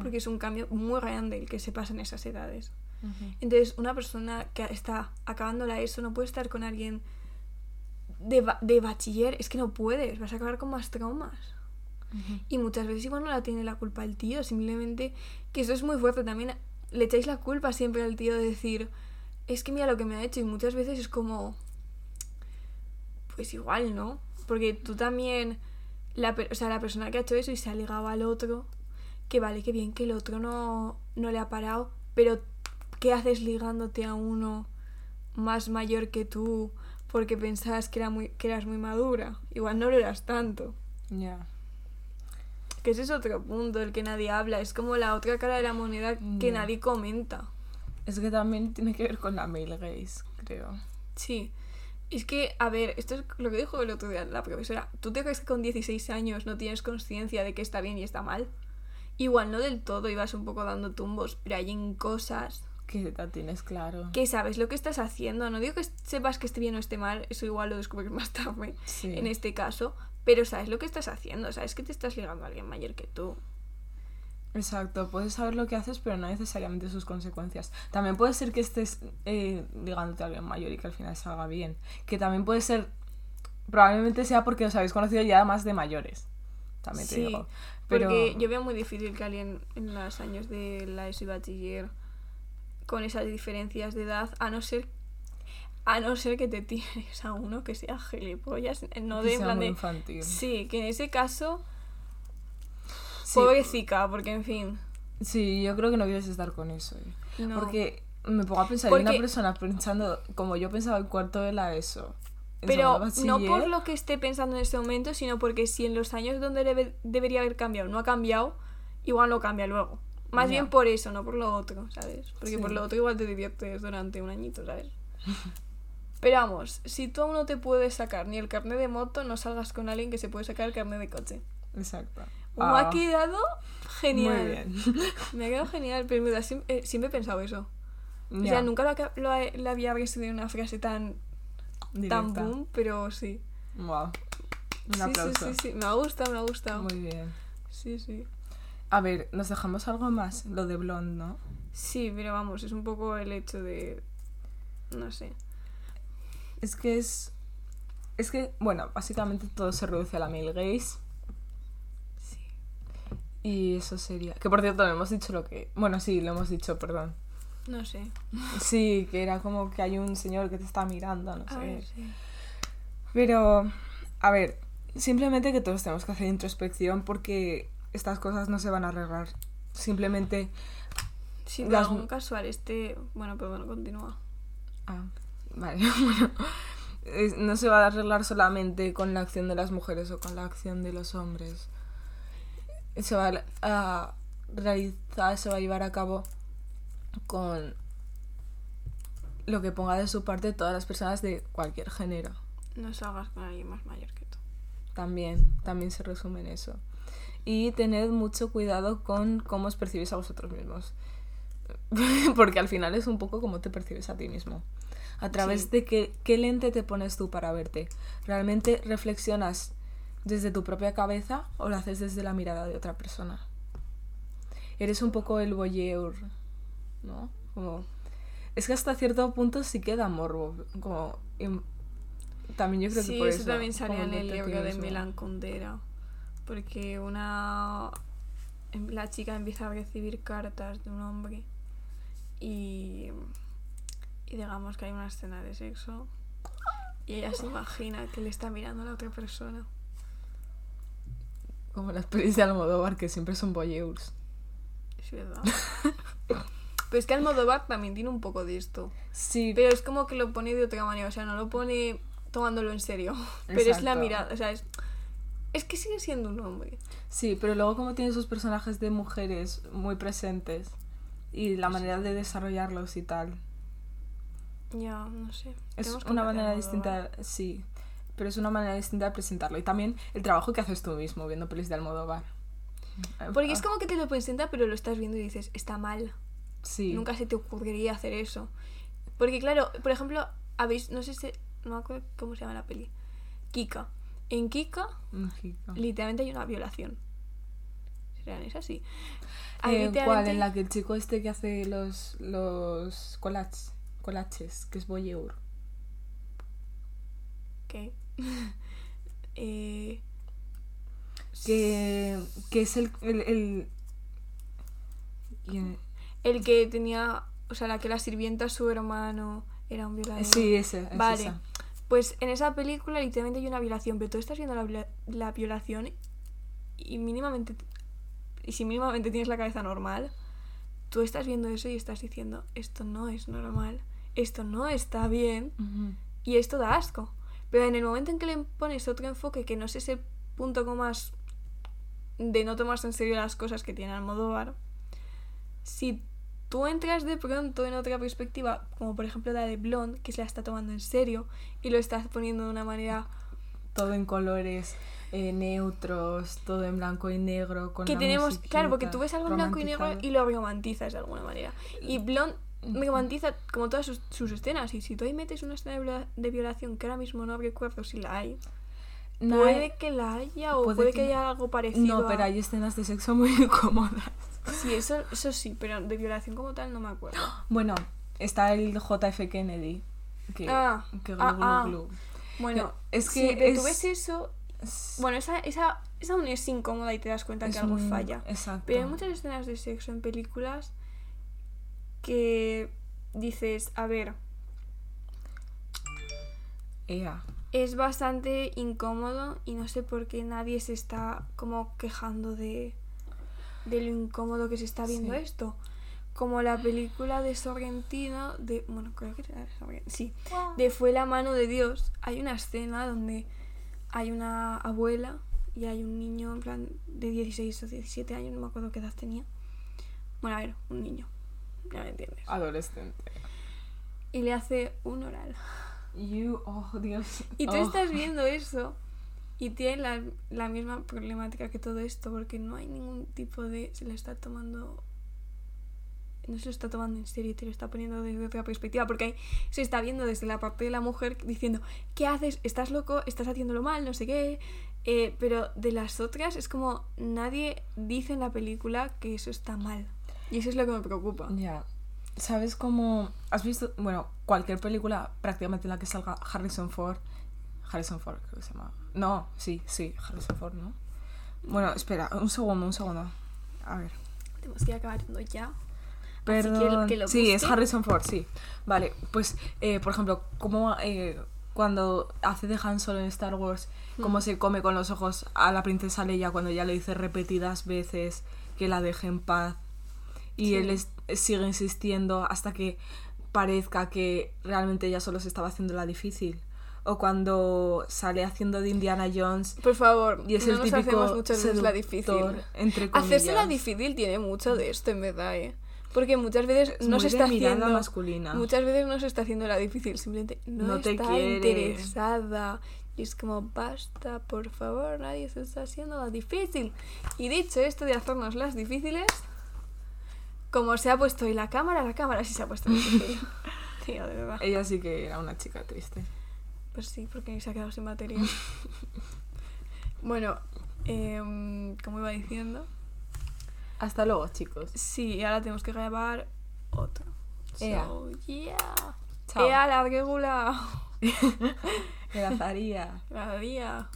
Porque es un cambio muy grande el que se pasa en esas edades. Entonces, una persona que está acabando la ESO no puede estar con alguien de, ba- de bachiller. Es que no puedes, vas a acabar con más traumas. Y muchas veces igual no la tiene la culpa el tío, simplemente que eso es muy fuerte también. Le echáis la culpa siempre al tío de decir, es que mira lo que me ha hecho y muchas veces es como, pues igual, ¿no? Porque tú también, la, o sea, la persona que ha hecho eso y se ha ligado al otro, que vale, que bien que el otro no, no le ha parado, pero ¿qué haces ligándote a uno más mayor que tú porque pensabas que, era muy, que eras muy madura? Igual no lo eras tanto. Ya. Que ese es otro punto del que nadie habla. Es como la otra cara de la moneda que Ya. nadie comenta. Es que también tiene que ver con la male gaze, creo. Sí. Es que, a ver, esto es lo que dijo el otro día la profesora. ¿Tú te crees que con 16 años no tienes conciencia de que está bien y está mal? Igual no del todo, ibas un poco dando tumbos, pero hay en cosas Que la tienes claro. que sabes lo que estás haciendo. No digo que sepas que esté bien o esté mal, eso igual lo descubres más tarde Sí. en este caso, pero sabes lo que estás haciendo, sabes que te estás ligando a alguien mayor que tú. Exacto, puedes saber lo que haces, pero no necesariamente sus consecuencias. También puede ser que estés eh, ligándote a alguien mayor y que al final salga bien. Que también puede ser, probablemente sea porque os habéis conocido ya más de mayores. También te Sí, digo. Pero Porque yo veo muy difícil que alguien en los años de la ESO y bachiller con esas diferencias de edad, a no ser a no ser que te tires a uno que sea gilipollas, no que de sea plan muy de infantil. sí, que en ese caso Sí, pobrecita, porque en fin, sí, yo creo que no quieres estar con eso. eh. no. Porque me pongo a pensar en una Porque- persona pensando como yo pensaba en cuarto de la ESO. pero no por lo que esté pensando en este momento, sino porque si en los años donde debe- debería haber cambiado no ha cambiado, igual no cambia luego. Más Ya. bien por eso, no por lo otro, ¿sabes? Porque Sí. por lo otro igual te diviertes durante un añito, ¿sabes? Pero vamos, si tú aún no te puedes sacar ni el carnet de moto, no salgas con alguien que se puede sacar el carnet de coche. Exacto. Me ha Ah, quedado genial. Muy bien. Me ha quedado genial, pero mira, siempre, eh, siempre he pensado eso. O sea, nunca lo, ha- lo, ha- lo había recibido una frase tan, tan boom, pero sí. Wow. Un sí, aplauso. sí, sí, sí. Me ha gustado, me ha gustado. Muy bien. Sí, sí. A ver, nos dejamos algo más, lo de Blonde, ¿no? Sí, pero vamos, es un poco el hecho de. No sé. Es que es. Es que, bueno, básicamente todo se reduce a la male gaze. Sí. Y eso sería. Que por cierto, no hemos dicho lo que. Bueno, sí, lo hemos dicho, perdón. No sé. Sí, que era como que hay un señor que te está mirando, no sé. A ver, qué. sí. Pero, a ver, simplemente que todos tenemos que hacer introspección porque estas cosas no se van a arreglar. Simplemente. Sí, Las- algún casual, este. Bueno, pero bueno, continúa. Ah, vale, bueno. Es- No se va a arreglar solamente con la acción de las mujeres o con la acción de los hombres. Se va a realizar, se va a llevar a cabo con lo que ponga de su parte todas las personas de cualquier género. No salgas con alguien más mayor que tú. También, también se resume en eso. Y tened mucho cuidado con cómo os percibís a vosotros mismos. Porque al final es un poco como te percibes a ti mismo. A través Sí. de qué, qué lente te pones tú para verte. ¿Realmente reflexionas desde tu propia cabeza o lo haces desde la mirada de otra persona? Eres un poco el voyeur, ¿no? Como... Es que hasta cierto punto sí queda morbo. Como... También yo creo sí, que por eso, eso. también salía en el libro de. Milan Kundera. Porque una. em- La chica empieza a recibir cartas de un hombre. Y. Y digamos que hay una escena de sexo. Y ella se imagina que le está mirando a la otra persona. Como las pelis de Almodóvar, que siempre son voyeurs. Es verdad. Pero es que Almodóvar también tiene un poco de esto. Sí, Pero es como que lo pone de otra manera. O sea, no lo pone tomándolo en serio. Pero es la mirada. O sea, es. Es que sigue siendo un hombre. sí, pero luego como tiene esos personajes de mujeres muy presentes y la manera de desarrollarlos y tal. Ya, no sé. Es una manera distinta, sí, pero es una manera distinta de presentarlo. Y también el trabajo que haces tú mismo viendo pelis de Almodóvar. Porque es Ah, como que te lo presenta, pero lo estás viendo y dices, está mal. Sí. Nunca se te ocurriría hacer eso. Porque claro, por ejemplo, habéis, no sé si, no me acuerdo cómo se llama la peli. Kika. En Kika, México. literalmente hay una violación. ¿Serán esas? Sí. Hay Eh, ¿Cuál? En la que el chico este que hace los, los collages, collages, que es voyeur. ¿Qué? eh, Que, que es el... el, el- el que tenía, o sea, la que la sirvienta su hermano era un violador. Sí, ese. es Vale. esa. Pues en esa película literalmente hay una violación, pero tú estás viendo la, la violación y mínimamente, y si mínimamente tienes la cabeza normal, tú estás viendo eso y estás diciendo, esto no es normal, esto no está bien y esto da asco. Pero en el momento en que le pones otro enfoque que no es ese punto como más de no tomarse en serio las cosas que tiene Almodóvar, si tú entras de pronto en otra perspectiva, como por ejemplo la de Blonde, que se la está tomando en serio y lo estás poniendo de una manera Todo en colores eh, neutros, todo en blanco y negro. Con que la tenemos, claro, porque tú ves algo en blanco y negro y lo romantizas de alguna manera. Y Blonde. Romantiza como todas sus, sus escenas. Y si tú ahí metes una escena de, viola- de violación que ahora mismo no recuerdo si la hay, No puede hay- que la haya o puede puede, que- que haya algo parecido. No, pero a- hay escenas de sexo muy incómodas. Sí, eso, eso sí, pero de violación como tal no me acuerdo. Bueno, está el JF Kennedy. Que, Ah, que ah, glu, glu, ah. Bueno, Es sí, que tú es- ves eso. Es- Bueno, esa, esa, esa aún es incómoda y te das cuenta es que algo un- falla. Exacto. Pero hay muchas escenas de sexo en películas que dices, a ver, Ea. es bastante incómodo y no sé por qué nadie se está como quejando de, de lo incómodo que se está viendo Sí. esto. Como la película de Sorrentino, de. Bueno, creo que era Sorrentino. Sí, de Fue la mano de Dios. Hay una escena donde hay una abuela y hay un niño en plan de 16 o 17 años, no me acuerdo qué edad tenía. Bueno, a ver, un niño. Ya me entiendes. Adolescente. Y le hace un oral. You, oh Dios. Y tú Oh. estás viendo eso y tiene la, la misma problemática que todo esto porque no hay ningún tipo de... Se le está tomando no se lo está tomando en serio, te lo está poniendo desde otra perspectiva, porque ahí se está viendo desde la parte de la mujer diciendo, ¿qué haces? ¿Estás loco? ¿Estás haciéndolo mal? No sé qué. Eh, pero de las otras es como nadie dice en la película que eso está mal. Y eso es lo que me preocupa. Ya. ¿Sabes cómo.? ¿Has visto.? Bueno, cualquier película prácticamente en la que salga Harrison Ford. Harrison Ford, creo que se llama. No, sí, sí, Harrison Ford, ¿no? Bueno, espera, un segundo, un segundo. A ver. Tenemos que ir acabando ya. Perdón. que lo sí, es. Harrison Ford, sí. Vale, pues, eh, por ejemplo, como eh, cuando hace de Han Solo en Star Wars, cómo Mm. se come con los ojos a la princesa Leia cuando ya le dice repetidas veces que la deje en paz. Y Sí. él es- sigue insistiendo hasta que parezca que realmente ella solo se estaba haciendo la difícil. O cuando sale haciendo de Indiana Jones Por favor, y es no el nos típico hacemos muchas veces la difícil. entre Hacerse la difícil tiene mucho de esto, en verdad, ¿eh? Porque muchas veces Es no se está haciendo... masculina. Muchas veces no se está haciendo la difícil, simplemente no, No te está quiere. interesada. Y es como, basta, por favor, nadie se está haciendo la difícil. Y dicho esto de hacernos las difíciles, como se ha puesto hoy la cámara, la cámara sí se ha puesto. Tío, de verdad. Ella sí que era una chica triste. Pues sí, porque se ha quedado sin batería. bueno, em, como iba diciendo, Hasta luego, chicos. sí, ahora tenemos que grabar otro. Ea. So, yeah. Chao. Ea, la regula. Grazaría. Cada día.